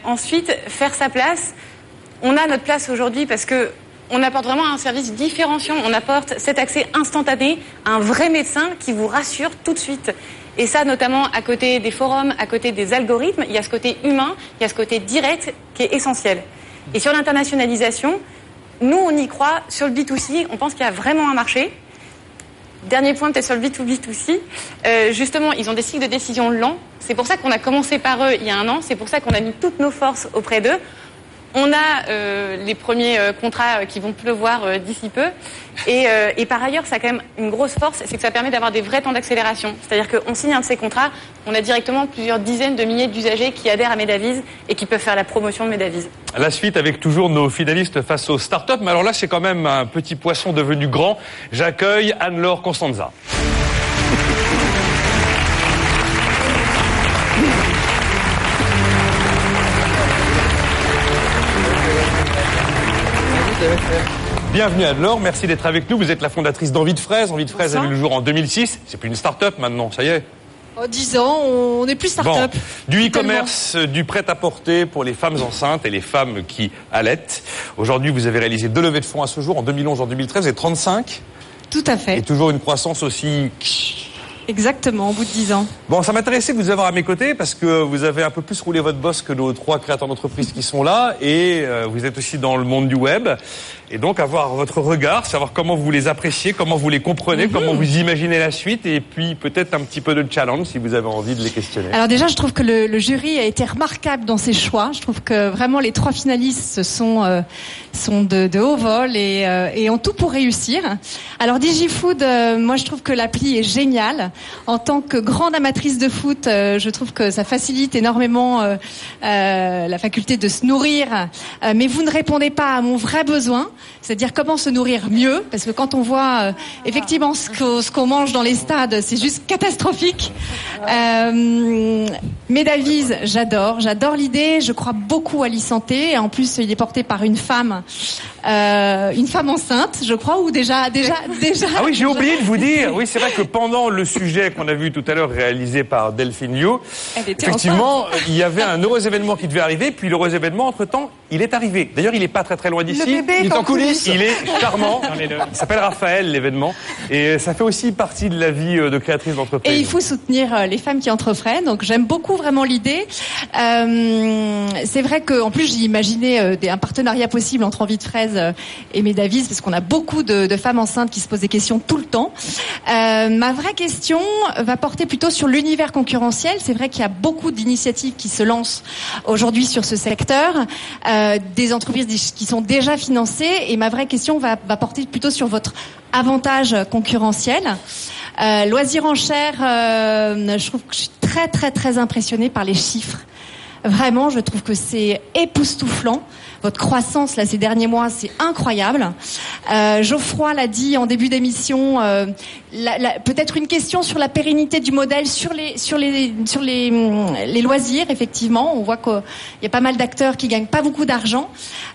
Ensuite, faire sa place. On a notre place aujourd'hui parce que on apporte vraiment un service différenciant. On apporte cet accès instantané à un vrai médecin qui vous rassure tout de suite. Et ça, notamment à côté des forums, à côté des algorithmes, il y a ce côté humain, il y a ce côté direct qui est essentiel. Et sur l'internationalisation, nous, on y croit. Sur le B2C, on pense qu'il y a vraiment un marché. Dernier point, peut-être sur le B2B2C. Euh, justement, ils ont des cycles de décision lents. C'est pour ça qu'on a commencé par eux il y a un an. C'est pour ça qu'on a mis toutes nos forces auprès d'eux. On a euh, les premiers euh, contrats euh, qui vont pleuvoir d'ici peu. Et, par ailleurs, ça a quand même une grosse force, c'est que ça permet d'avoir des vrais temps d'accélération. C'est-à-dire qu'on signe un de ces contrats, on a directement plusieurs dizaines de milliers d'usagers qui adhèrent à Medavise et qui peuvent faire la promotion de Medavise. La suite avec toujours nos finalistes face aux startups. Mais alors là, c'est quand même un petit poisson devenu grand. J'accueille Anne-Laure Constanza. Bienvenue Anne-Laure, merci d'être avec nous. Vous êtes la fondatrice d'Envie de Fraise. Envie de Fraise a vu le jour en 2006. C'est plus une start-up maintenant, ça y est. Oh, 10 ans, on n'est plus start-up. Bon, du e-commerce, euh, du prêt-à-porter pour les femmes enceintes et les femmes qui allaitent. Aujourd'hui, vous avez réalisé deux levées de fonds à ce jour, en 2011 en 2013, et 35. Tout à fait. Et toujours une croissance aussi... Exactement, au bout de 10 ans. Bon, ça m'intéressait de vous avoir à mes côtés parce que vous avez un peu plus roulé votre boss que nos trois créateurs d'entreprise qui sont là et euh, vous êtes aussi dans le monde du web. Et donc avoir votre regard, savoir comment vous les appréciez, comment vous les comprenez, Mhm. comment vous imaginez la suite et puis peut-être un petit peu de challenge si vous avez envie de les questionner. Alors déjà, je trouve que le, le jury a été remarquable dans ses choix. Je trouve que vraiment les trois finalistes sont euh, sont de, de haut vol et, euh, et ont tout pour réussir. Alors DigiFood, euh, moi je trouve que l'appli est géniale. En tant que grande amatrice de foot, euh, je trouve que ça facilite énormément euh, euh, la faculté de se nourrir. Mais vous ne répondez pas à mon vrai besoin, c'est-à-dire comment se nourrir mieux, parce que quand on voit effectivement ce qu'o- ce qu'on mange dans les stades, c'est juste catastrophique. Euh, Medavise, j'adore, j'adore l'idée. Je crois beaucoup à l'e-santé. Et En plus, il est porté par une femme, euh, une femme enceinte, je crois, ou déjà, déjà, déjà. Ah oui, j'ai oublié de vous dire. Oui, c'est vrai que pendant le sujet qu'on a vu tout à l'heure réalisé par Delphine Liu, effectivement, enceinte. il y avait un heureux événement qui devait arriver, puis l'heureux événement, entre-temps, il est arrivé. D'ailleurs, il n'est pas très très loin d'ici. bébé est il en coulisses. Il est charmant. (laughs) Il s'appelle Raphaël, l'événement. Et ça fait aussi partie de la vie euh, de créatrice d'entreprise. Et il faut soutenir euh, les femmes qui entreprennent. Donc j'aime beaucoup vraiment l'idée. Euh, c'est vrai qu'en plus j'ai imaginé euh, un partenariat possible entre Envie de Fraise euh, et Médavis parce qu'on a beaucoup de, de femmes enceintes qui se posent des questions tout le temps. Euh, ma vraie question va porter plutôt sur l'univers concurrentiel. C'est vrai qu'il y a beaucoup d'initiatives qui se lancent aujourd'hui sur ce secteur, euh, des entreprises qui sont déjà financées. Et ma vraie question va, porter plutôt sur votre avantage concurrentiel. Euh, loisirs en chair, euh, je trouve que je suis très très très impressionnée par les chiffres. Vraiment, je trouve que c'est époustouflant. Votre croissance là ces derniers mois, c'est incroyable. Euh, Geoffroy l'a dit en début d'émission. euh, Peut-être une question sur la pérennité du modèle sur les sur les sur les hum, les loisirs. Effectivement, on voit qu'il y a pas mal d'acteurs qui gagnent pas beaucoup d'argent.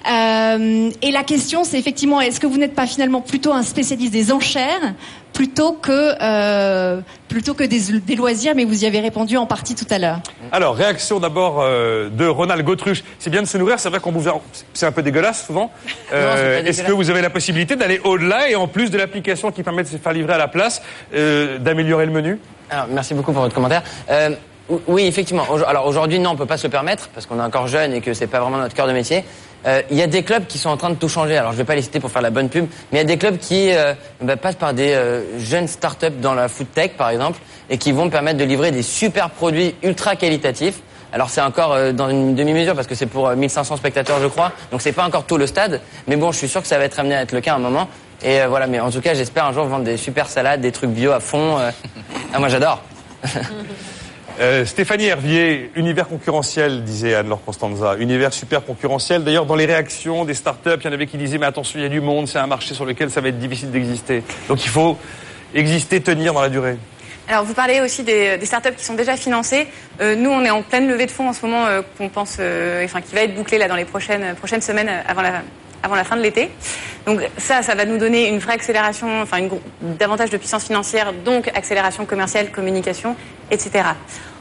Euh, et la question, c'est effectivement, est-ce que vous n'êtes pas finalement plutôt un spécialiste des enchères plutôt que euh, plutôt que des, des loisirs Mais vous y avez répondu en partie tout à l'heure. Alors, réaction d'abord euh, de Ronald Gautruche. C'est bien de se nourrir, c'est vrai qu'on vous C'est un peu dégueulasse souvent. (laughs) Euh, Est-ce que vous avez la possibilité d'aller au-delà et en plus de l'application qui permet de se faire livrer à la place, euh, d'améliorer le menu? Alors, merci beaucoup pour votre commentaire. Euh, ou- oui, effectivement. Alors aujourd'hui, non, on peut pas se le permettre parce qu'on est encore jeune et que c'est pas vraiment notre cœur de métier. Euh, Il y a des clubs qui sont en train de tout changer. Alors je vais pas les citer pour faire la bonne pub, mais il y a des clubs qui euh, bah, passent par des euh, jeunes startups dans la food tech, par exemple, et qui vont permettre de livrer des super produits ultra qualitatifs. Alors c'est encore euh, dans une demi-mesure parce que c'est pour euh, 1500 spectateurs, je crois. Donc c'est pas encore tout le stade, mais bon, je suis sûr que ça va être amené à être le cas à un moment. Et euh, voilà, mais en tout cas, j'espère un jour vendre des super salades, des trucs bio à fond. euh. Ah, moi j'adore. (laughs) Euh, Stéphanie Hervier, univers concurrentiel, disait Anne-Laure Constanza. Univers super concurrentiel. D'ailleurs, dans les réactions des startups, il y en avait qui disaient, mais attention, il y a du monde, c'est un marché sur lequel ça va être difficile d'exister. Donc il faut exister, tenir dans la durée. Alors, vous parlez aussi des, startups qui sont déjà financées. Euh, nous, on est en pleine levée de fonds en ce moment, euh, qu'on pense, enfin, qui va être bouclée là dans les prochaines prochaines semaines avant la avant la fin de l'été. Donc ça, ça va nous donner une vraie accélération, enfin une, davantage de puissance financière, donc accélération commerciale, communication, etc.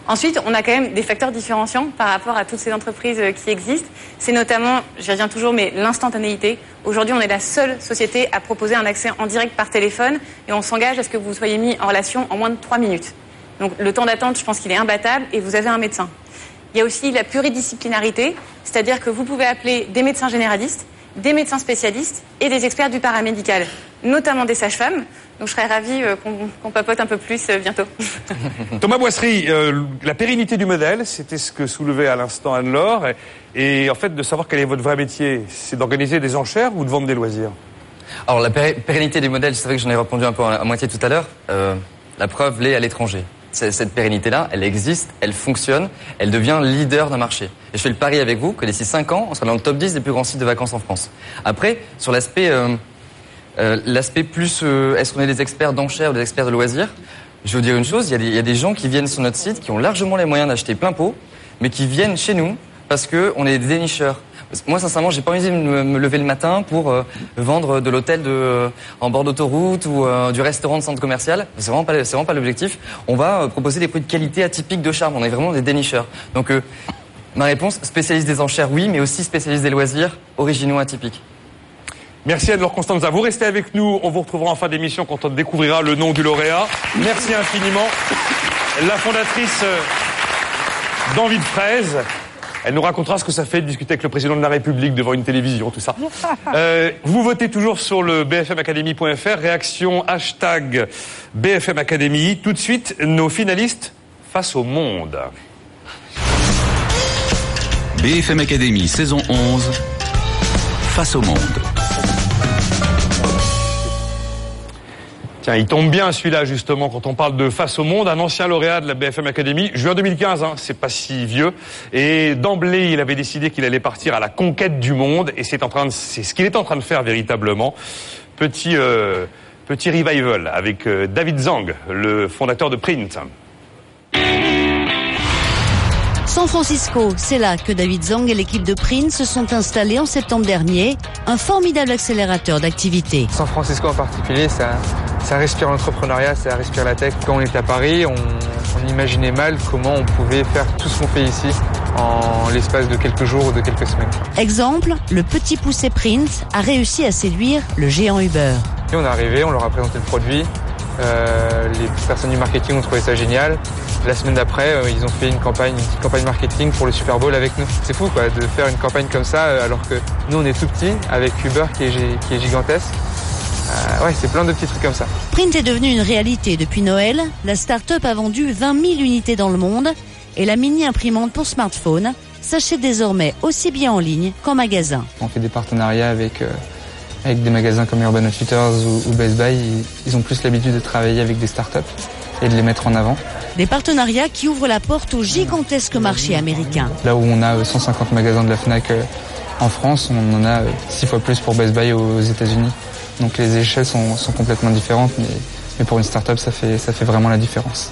Ensuite, on a quand même des facteurs différenciants par rapport à toutes ces entreprises euh, qui existent. C'est notamment, j'y reviens toujours, mais l'instantanéité. Aujourd'hui, on est la seule société à proposer un accès en direct par téléphone et on s'engage à ce que vous soyez mis en relation en moins de trois minutes. Donc le temps d'attente, je pense qu'il est imbattable et vous avez un médecin. Il y a aussi la pluridisciplinarité, c'est-à-dire que vous pouvez appeler des médecins généralistes, des médecins spécialistes et des experts du paramédical, notamment des sages-femmes. Donc je serais ravie euh, qu'on papote un peu plus euh, bientôt. (laughs) Thomas Boisserie, euh, la pérennité du modèle, c'était ce que soulevait à l'instant Anne-Laure. Et, en fait, de savoir quel est votre vrai métier, c'est d'organiser des enchères ou de vendre des loisirs? Alors la pérennité du modèle, c'est vrai que j'en ai répondu un peu à moitié tout à l'heure. la preuve l'est à l'étranger cette pérennité-là, elle existe, elle fonctionne, elle devient leader d'un marché. Et je fais le pari avec vous que d'ici 5 ans, on sera dans le top 10 des plus grands sites de vacances en France. Après, sur l'aspect euh, euh, plus, euh, est-ce qu'on est des experts d'enchères ou des experts de loisirs Je veux dire une chose, il y, y, a des, gens qui viennent sur notre site, qui ont largement les moyens d'acheter plein pot, mais qui viennent chez nous parce qu'on est des dénicheurs. Moi, sincèrement, j'ai pas envie de me, lever le matin pour euh, vendre de l'hôtel euh, en bord d'autoroute ou euh, du restaurant de centre commercial. C'est vraiment pas, vraiment pas l'objectif. On va proposer des produits de qualité atypiques de charme. On est vraiment des dénicheurs. Donc, ma réponse, spécialiste des enchères, oui, mais aussi spécialiste des loisirs, originaux atypiques. Merci Anne-Laure Constanza. Vous restez avec nous. On vous retrouvera en fin d'émission quand on découvrira le nom du lauréat. Merci infiniment. La fondatrice d'Envie de fraise. Elle nous racontera ce que ça fait de discuter avec le président de la République devant une télévision, tout ça. (laughs) Euh, vous votez toujours sur le bfmacademy.fr, réaction hashtag BFM Academy. Tout de suite, nos finalistes face au monde. BFM Academy, saison 11, face au monde. Tiens, il tombe bien celui-là justement quand on parle de Face au monde, un ancien lauréat de la BFM Academy, juin 2015, hein, c'est pas si vieux. Et d'emblée, il avait décidé qu'il allait partir à la conquête du monde, et c'est ce qu'il est en train de faire véritablement. Petit euh, petit revival avec euh, David Zhang, le fondateur de Print. San Francisco, c'est là que David Zhang et l'équipe de Print se sont installés en septembre dernier, un formidable accélérateur d'activité. San Francisco en particulier, ça, ça respire l'entrepreneuriat, ça respire la tech. Quand on était à Paris, on, imaginait mal comment on pouvait faire tout ce qu'on fait ici en l'espace de quelques jours ou de quelques semaines. Exemple, le petit poussé Print a réussi à séduire le géant Uber. Et on est arrivé, on leur a présenté le produit. Euh, les personnes du marketing ont trouvé ça génial. La semaine d'après, euh, ils ont fait une campagne, une petite campagne marketing pour le Super Bowl avec nous. C'est fou quoi, de faire une campagne comme ça euh, alors que nous on est tout petit avec Uber qui est, qui est gigantesque. Euh, ouais, c'est plein de petits trucs comme ça. Print est devenu une réalité depuis Noël. La start-up a vendu 20 000 unités dans le monde et la mini-imprimante pour smartphone s'achète désormais aussi bien en ligne qu'en magasin. On fait des partenariats avec, euh, avec des magasins comme Urban Outfitters ou, Best Buy. Ils ont plus l'habitude de travailler avec des start-up et de les mettre en avant. Des partenariats qui ouvrent la porte au gigantesque marché américain. Là où on a 150 magasins de la FNAC euh, en France, on en a 6 fois plus pour Best Buy aux États-Unis. Donc les échelles sont, complètement différentes, mais, pour une start-up, ça fait, ça fait vraiment la différence.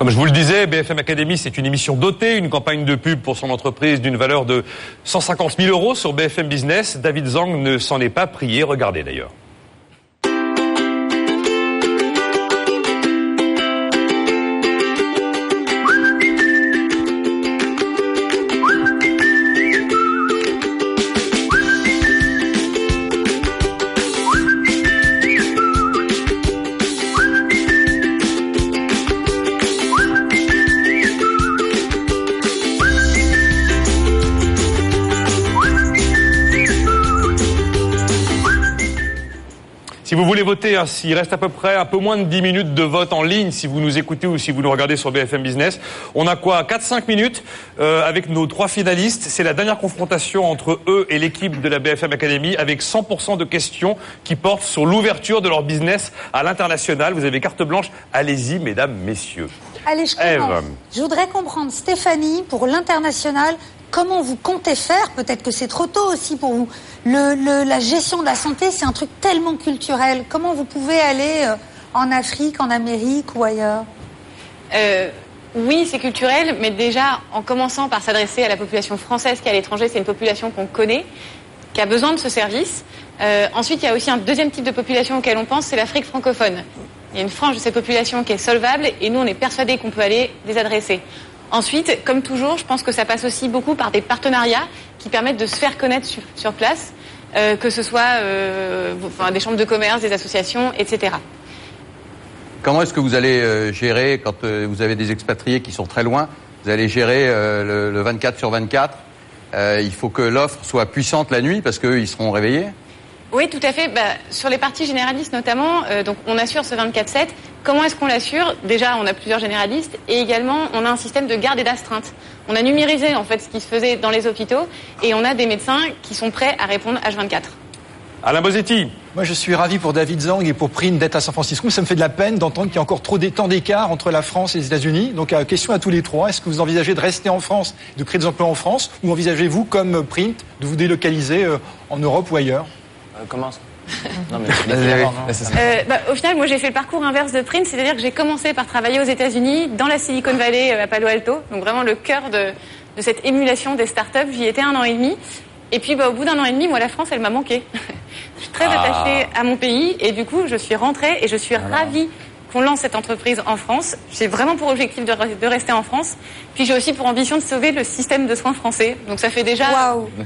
Comme je vous le disais, BFM Academy, c'est une émission dotée, une campagne de pub pour son entreprise d'une valeur de 150 000 euros sur BFM Business. David Zang ne s'en est pas prié. Regardez d'ailleurs. Si vous voulez voter, hein, s'il reste à peu près un peu moins de 10 minutes de vote en ligne, si vous nous écoutez ou si vous nous regardez sur BFM Business, on a quoi 4-5 minutes euh, avec nos trois finalistes. C'est la dernière confrontation entre eux et l'équipe de la BFM Academy avec 100% de questions qui portent sur l'ouverture de leur business à l'international. Vous avez carte blanche. Allez-y, mesdames, messieurs. Allez, je commence. Je voudrais comprendre, Stéphanie, pour l'international, comment vous comptez faire Peut-être que c'est trop tôt aussi pour vous la gestion de la santé, c'est un truc tellement culturel. Comment vous pouvez aller euh, en Afrique, en Amérique ou ailleurs? Euh, Oui, c'est culturel, mais déjà en commençant par s'adresser à la population française qui est à l'étranger, c'est une population qu'on connaît, qui a besoin de ce service. Euh, ensuite, il y a aussi un deuxième type de population auquel on pense, c'est l'Afrique francophone. Il y a une frange de cette population qui est solvable et nous, on est persuadés qu'on peut aller les adresser. Ensuite, comme toujours, je pense que ça passe aussi beaucoup par des partenariats qui permettent de se faire connaître sur, place, euh, que ce soit euh, des chambres de commerce, des associations, etc. Comment est-ce que vous allez euh, gérer quand vous avez des expatriés qui sont très loin Vous allez gérer le, le 24 sur 24 Euh, Il faut que l'offre soit puissante la nuit parce qu'ils seront réveillés? Oui, tout à fait. Bah, sur les parties généralistes notamment, euh, donc on assure ce 24/7. Comment est-ce qu'on l'assure? Déjà, on a plusieurs généralistes et également on a un système de garde et d'astreinte. On a numérisé en fait ce qui se faisait dans les hôpitaux et on a des médecins qui sont prêts à répondre H24. Alain Bosetti. Moi, je suis ravi pour David Zang et pour Prine d'être à San Francisco. Ça me fait de la peine d'entendre qu'il y a encore trop des temps d'écart entre la France et les États-Unis. Donc, euh, question à tous les trois. Est-ce que vous envisagez de rester en France, de créer des emplois en France, ou envisagez-vous, comme Print, de vous délocaliser euh, en Europe ou ailleurs? Euh, commence. (laughs) non, mais Euh, bah, au final, moi j'ai fait le parcours inverse de Prince, c'est-à-dire que j'ai commencé par travailler aux États-Unis, dans la Silicon Valley, euh, à Palo Alto, donc vraiment le cœur de, de cette émulation des startups. J'y étais un an et demi. Et puis bah, au bout d'un an et demi, moi la France, elle m'a manqué. (laughs) je suis très Ah. attachée à mon pays et du coup, je suis rentrée et je suis ravie qu'on lance cette entreprise en France. J'ai vraiment pour objectif de, re- de rester en France. Puis j'ai aussi pour ambition de sauver le système de soins français. Donc ça fait déjà,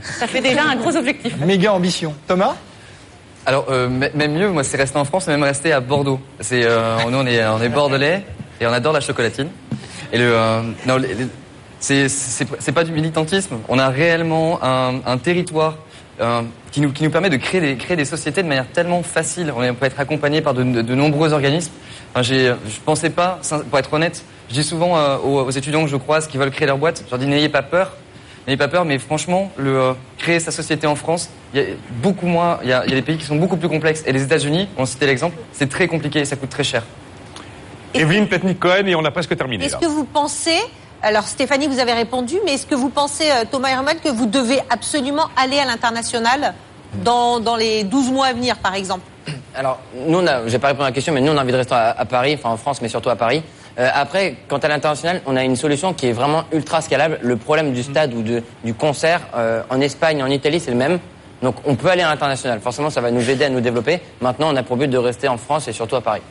ça fait déjà un gros objectif. Méga ambition. Thomas? Alors, euh, même mieux, moi, c'est rester en France, même rester à Bordeaux. C'est, euh, nous, on est, on est bordelais et on adore la chocolatine. Et le, euh, non, c'est, pas du militantisme. On a réellement un, un territoire euh, qui, nous, qui nous permet de créer des, créer des sociétés de manière tellement facile. On, peut être accompagné par de, nombreux organismes. Enfin, je pensais pas, pour être honnête, je dis souvent euh, aux, aux étudiants que je croise qui veulent créer leur boîte, je leur dis n'ayez pas peur. N'ayez pas peur, mais franchement, le, euh, créer sa société en France, il y a beaucoup moins, il y a, il y a des pays qui sont beaucoup plus complexes. Et les États-Unis, on citait l'exemple, c'est très compliqué et ça coûte très cher. Evelyne Petnik-Cohen et on a presque terminé. Est-ce que vous pensez, alors Stéphanie, vous avez répondu, mais est-ce que vous pensez, euh, Thomas Herman, que vous devez absolument aller à l'international dans, dans les 12 mois à venir, par exemple? Alors, nous, on a, j'ai pas répondu à la question, mais nous, on a envie de rester à, à Paris, enfin en France, mais surtout à Paris. Euh, après, quant à l'international, on a une solution qui est vraiment ultra scalable. Le problème du stade ou de, du concert euh, en Espagne, en Italie, c'est le même. Donc, on peut aller à l'international. Forcément, ça va nous aider à nous développer. Maintenant, on a pour but de rester en France et surtout à Paris.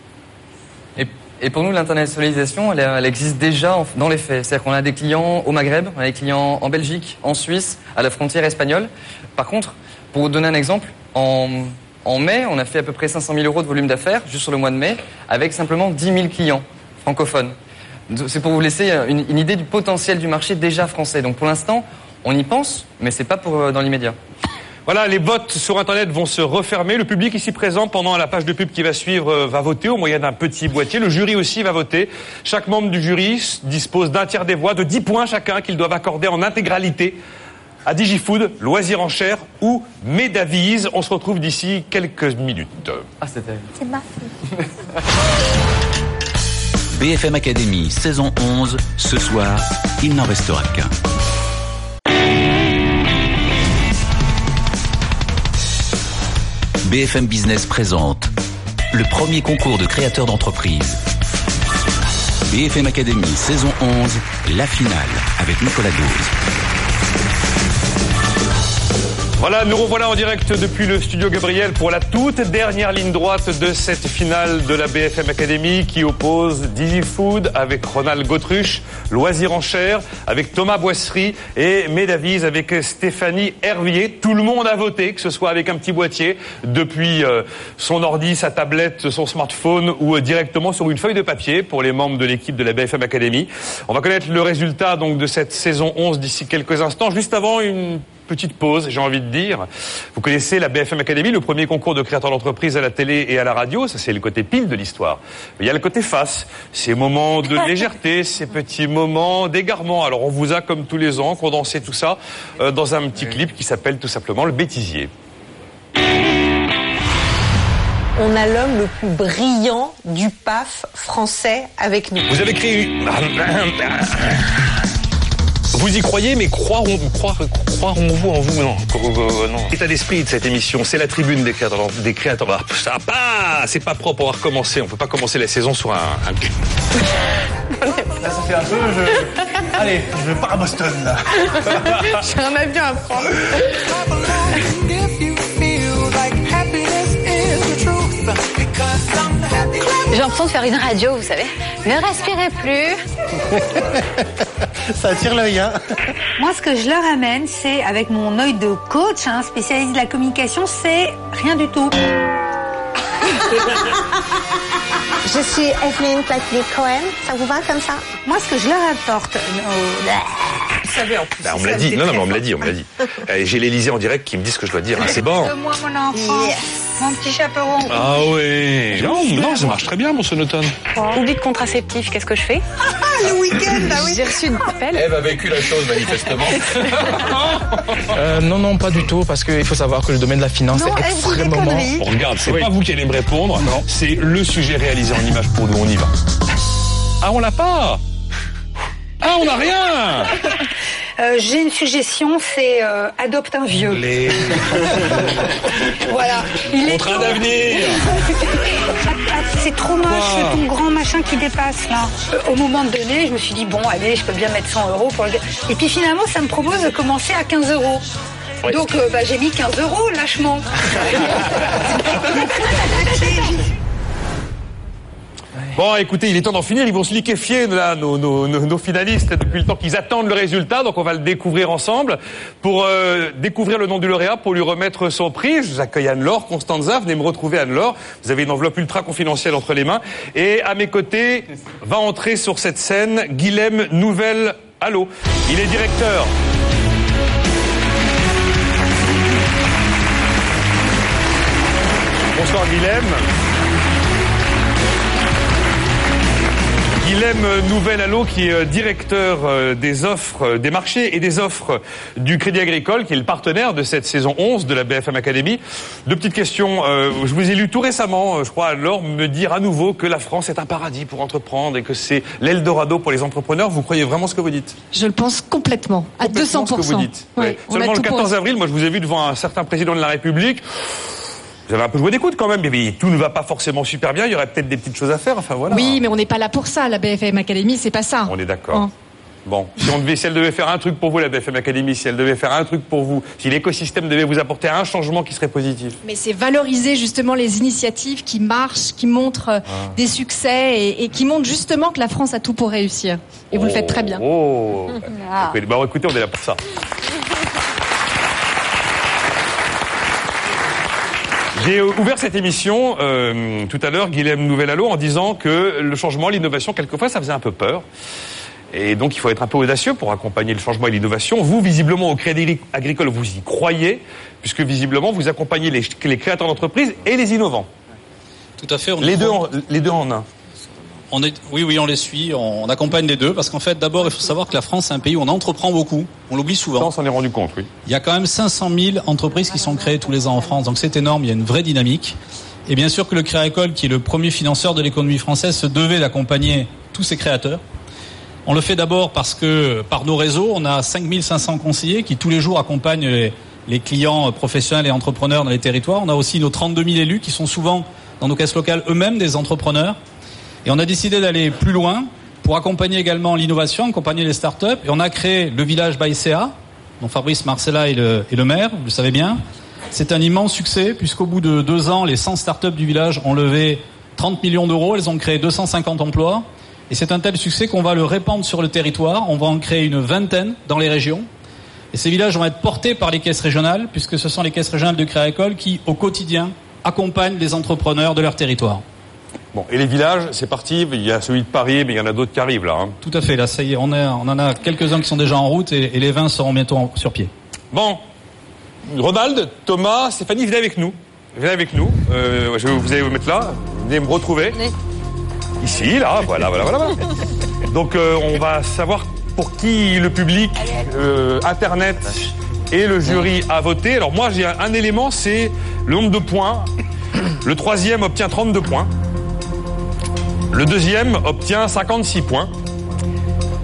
Et, et pour nous, l'internationalisation, elle, elle existe déjà en- dans les faits. C'est-à-dire qu'on a des clients au Maghreb, on a des clients en Belgique, en Suisse, à la frontière espagnole. Par contre, pour vous donner un exemple, en, en mai, on a fait à peu près 500 000 euros de volume d'affaires, juste sur le mois de mai, avec simplement 10 000 clients francophones. C'est pour vous laisser une, une idée du potentiel du marché déjà français. Donc pour l'instant, on y pense, mais c'est pas pour euh, dans l'immédiat. Voilà, les votes sur Internet vont se refermer. Le public ici présent, pendant la page de pub qui va suivre, euh, va voter au moyen d'un petit boîtier. Le jury aussi va voter. Chaque membre du jury dispose d'un tiers des voix, de 10 points chacun qu'ils doivent accorder en intégralité à DigiFood, Loisirs en chair ou Medavise. On se retrouve d'ici quelques minutes. Ah, c'était... C'est ma (laughs) BFM Academy, saison 11. Ce soir, il n'en restera qu'un. BFM Business présente le premier concours de créateurs d'entreprise. BFM Academy, saison 11, la finale avec Nicolas Dose. Voilà, nous revoilà en direct depuis le studio Gabriel pour la toute dernière ligne droite de cette finale de la BFM Academy qui oppose DigiFood avec Ronald Gautruche, Loisirs en chair avec Thomas Boisserie et Médavise avec Stéphanie Hervier. Tout le monde a voté, que ce soit avec un petit boîtier depuis euh, son ordi, sa tablette, son smartphone ou euh, directement sur une feuille de papier pour les membres de l'équipe de la BFM Academy. On va connaître le résultat donc de cette saison 11 d'ici quelques instants. Juste avant une petite pause, j'ai envie de dire. Vous connaissez la BFM Academy, le premier concours de créateurs d'entreprise à la télé et à la radio. Ça, c'est le côté pile de l'histoire. Mais il y a le côté face. Ces moments de (laughs) légèreté, ces petits moments d'égarement. Alors, on vous a, comme tous les ans, condensé tout ça euh, dans un petit clip qui s'appelle tout simplement Le Bêtisier. On a l'homme le plus brillant du PAF français avec nous. Vous avez créé une... Vous y croyez, mais croirons, croirons-vous en vous Non, euh, non. L'état d'esprit de cette émission, c'est la tribune des créateurs. Des créateurs. Ah, ça pas, c'est pas propre. On va recommencer. On peut pas commencer la saison sur un. un- Là, ça fait un peu. Je... Allez, je pars à Boston, là. (laughs) J'ai un avion à prendre. (laughs) J'ai l'impression de faire une radio, vous savez. Ne respirez plus. (laughs) Ça attire l'œil, hein Moi, ce que je leur amène, c'est, avec mon œil de coach, hein, spécialiste de la communication, c'est rien du tout. Je suis Evelyne Platnik-Cohen. Ça vous va comme ça? Moi, ce que je leur apporte... euh, Vous savez, en plus. Bah, on me l'a dit. Non, non, mais on me l'a dit, on me l'a dit. Euh, J'ai l'Élysée en direct qui me dit ce que je dois dire. hein, C'est bon. Moi, mon enfant. Mon petit chaperon. Ah oui. Non, non, ça marche très bien, mon sonotone. Oubli de contraceptif, qu'est-ce que je fais Le week-end, bah oui. J'ai reçu une appel. Eve a vécu la chose, manifestement. (laughs) Euh, Non, non, pas du tout, parce qu'il faut savoir que le domaine de la finance Non, est extrêmement... Bon, regarde, c'est Oui. pas vous qui allez me répondre. C'est le sujet réalisé en image pour nous. On y va. Ah, on l'a pas Ah, on n'a rien (laughs) Euh, J'ai une suggestion, c'est euh, adopte un vieux. Les... (laughs) Voilà. Il est Contrat d'avenir (laughs) Ah, C'est trop moche, ton grand machin qui dépasse là. Euh, Au moment donné, je me suis dit, bon, allez, je peux bien mettre 100 euros pour le... Et puis finalement, ça me propose de commencer à 15 euros. Donc euh, bah, j'ai mis 15 euros, lâchement. Bon, écoutez, il est temps d'en finir. Ils vont se liquéfier, là, nos, finalistes, depuis le temps qu'ils attendent le résultat. Donc, on va le découvrir ensemble. Pour euh, découvrir le nom du lauréat, pour lui remettre son prix, je vous accueille Anne-Laure Constanza. Venez me retrouver, Anne-Laure. Vous avez une enveloppe ultra confidentielle entre les mains. Et à mes côtés, va entrer sur cette scène Guilhem Nouvelle Allo. Il est directeur Bonsoir Guilhem. Guilhem Nouvel Allo, qui est euh, directeur euh, des offres, euh, des marchés et des offres du Crédit Agricole, qui est le partenaire de cette saison 11 de la BFM Academy. Deux petites questions. Je vous ai lu tout récemment, je crois, alors me dire à nouveau que la France est un paradis pour entreprendre et que c'est l'Eldorado pour les entrepreneurs. Vous croyez vraiment ce que vous dites? Je le pense complètement, à 200%. ce que vous dites. Ouais. Seulement le tout pour 14 avril, moi je vous ai vu devant un certain président de la République. Vous avez un peu joué des coudes quand même, mais tout ne va pas forcément super bien. Il y aurait peut-être des petites choses à faire. Enfin voilà. Oui, mais on n'est pas là pour ça, la BFM Academy, c'est pas ça. On est d'accord. Hein. Bon, si, on devait, si elle devait faire un truc pour vous, la BFM Academy, si elle devait faire un truc pour vous, si l'écosystème devait vous apporter un changement qui serait positif. Mais c'est valoriser justement les initiatives qui marchent, qui montrent euh, des succès et, et qui montrent justement que la France a tout pour réussir. Et vous le faites très bien. Oh Ah. Écoutez, bah, écoutez, on est là pour ça. J'ai ouvert cette émission euh, tout à l'heure, Guilhem Nouvel Allo, en disant que le changement, l'innovation, quelquefois, ça faisait un peu peur. Et donc, il faut être un peu audacieux pour accompagner le changement et l'innovation. Vous, visiblement, au Crédit Agricole, vous y croyez, puisque visiblement, vous accompagnez les, les créateurs d'entreprises et les innovants. Tout à fait. on Les deux, en, les deux en un. On est, oui, oui, on les suit. On, on accompagne les deux parce qu'en fait, d'abord, il faut savoir que la France est un pays où on entreprend beaucoup. On l'oublie souvent. Ça, on s'en est rendu compte, oui. Il y a quand même 500 000 entreprises qui sont créées tous les ans en France, donc c'est énorme. Il y a une vraie dynamique. Et bien sûr que le Crédit Agricole, qui est le premier financeur de l'économie française, se devait d'accompagner tous ces créateurs. On le fait d'abord parce que par nos réseaux, on a 5500 conseillers qui tous les jours accompagnent les, les clients professionnels et entrepreneurs dans les territoires. On a aussi nos 32 000 élus qui sont souvent dans nos caisses locales eux-mêmes des entrepreneurs. Et on a décidé d'aller plus loin pour accompagner également l'innovation, accompagner les startups. Et on a créé le village Baïséa, dont Fabrice Marcella est le, maire, vous le savez bien. C'est un immense succès puisqu'au bout de deux ans, les 100 startups du village ont levé 30 millions d'euros. Elles ont créé 250 emplois. Et c'est un tel succès qu'on va le répandre sur le territoire. On va en créer une vingtaine dans les régions. Et ces villages vont être portés par les caisses régionales, puisque ce sont les caisses régionales de Crédit Agricole qui, au quotidien, accompagnent les entrepreneurs de leur territoire. Bon, et les villages, c'est parti. Il y a celui de Paris, mais il y en a d'autres qui arrivent là. hein. Tout à fait, là, ça y est, on, en a quelques-uns qui sont déjà en route et, et les 20 seront bientôt en- sur pied. Bon, Ronald, Thomas, Stéphanie, venez avec nous. Venez avec nous. Euh, je vais vous allez vous mettre là. Venez me retrouver. Ici, là, voilà, voilà, voilà. voilà. Donc, euh, on va savoir pour qui le public, euh, Internet et le jury a voté. Alors moi, j'ai un, un élément, c'est le nombre de points. Le troisième obtient 32 points. Le deuxième obtient 56 points.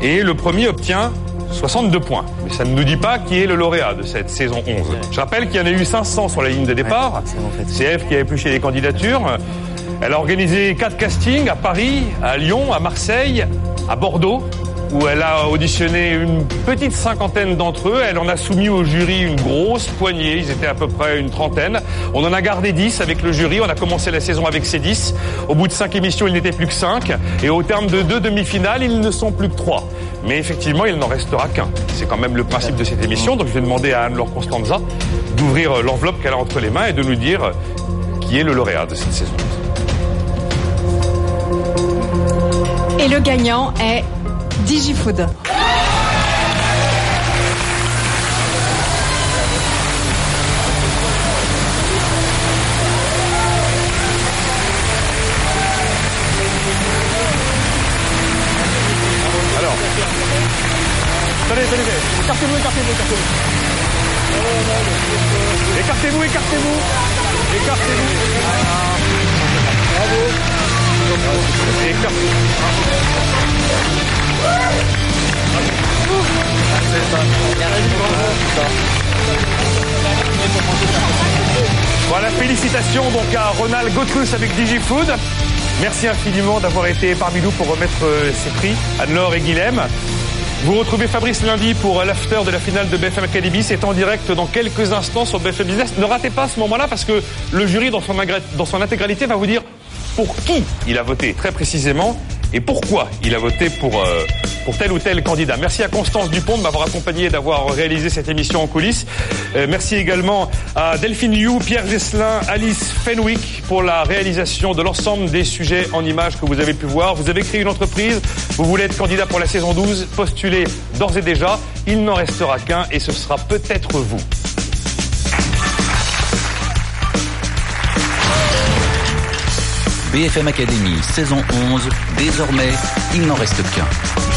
Et le premier obtient 62 points. Mais ça ne nous dit pas qui est le lauréat de cette saison 11. Je rappelle qu'il y en a eu 500 sur la ligne de départ. C'est Eve qui a épluché les candidatures. Elle a organisé quatre castings à Paris, à Lyon, à Marseille, à Bordeaux où elle a auditionné une petite cinquantaine d'entre eux. Elle en a soumis au jury une grosse poignée. Ils étaient à peu près une trentaine. On en a gardé 10 avec le jury. On a commencé la saison avec ces 10. Au bout de cinq émissions, il n'était plus que 5. Et au terme de deux demi-finales, ils ne sont plus que 3. Mais effectivement, il n'en restera qu'un. C'est quand même le principe de cette émission. Donc je vais demander à Anne-Laure Constanza d'ouvrir l'enveloppe qu'elle a entre les mains et de nous dire qui est le lauréat de cette saison. Et le gagnant est DigiFood. Alors. Attendez, attendez, écartez-vous, écartez-vous, écartez-vous. Écartez-vous, écartez-vous. Écartez-vous. Bravo. Voilà, félicitations donc à Ronald Gautrus avec DigiFood. Merci infiniment d'avoir été parmi nous pour remettre euh, ces prix, Anne-Laure et Guilhem. Vous retrouvez Fabrice lundi pour l'after de la finale de BFM Academy. C'est en direct dans quelques instants sur BFM Business. Ne ratez pas ce moment-là parce que le jury, dans son intégralité, va vous dire pour qui il a voté très précisément et pourquoi il a voté pour, euh, pour tel ou tel candidat. Merci à Constance Dupont de m'avoir accompagné d'avoir réalisé cette émission en coulisses. Euh, merci également à Delphine Liu, Pierre Gesselin, Alice Fenwick pour la réalisation de l'ensemble des sujets en images que vous avez pu voir. Vous avez créé une entreprise, vous voulez être candidat pour la saison 12, postulez d'ores et déjà. Il n'en restera qu'un et ce sera peut-être vous. BFM Academy, saison 11. Désormais, il n'en reste qu'un.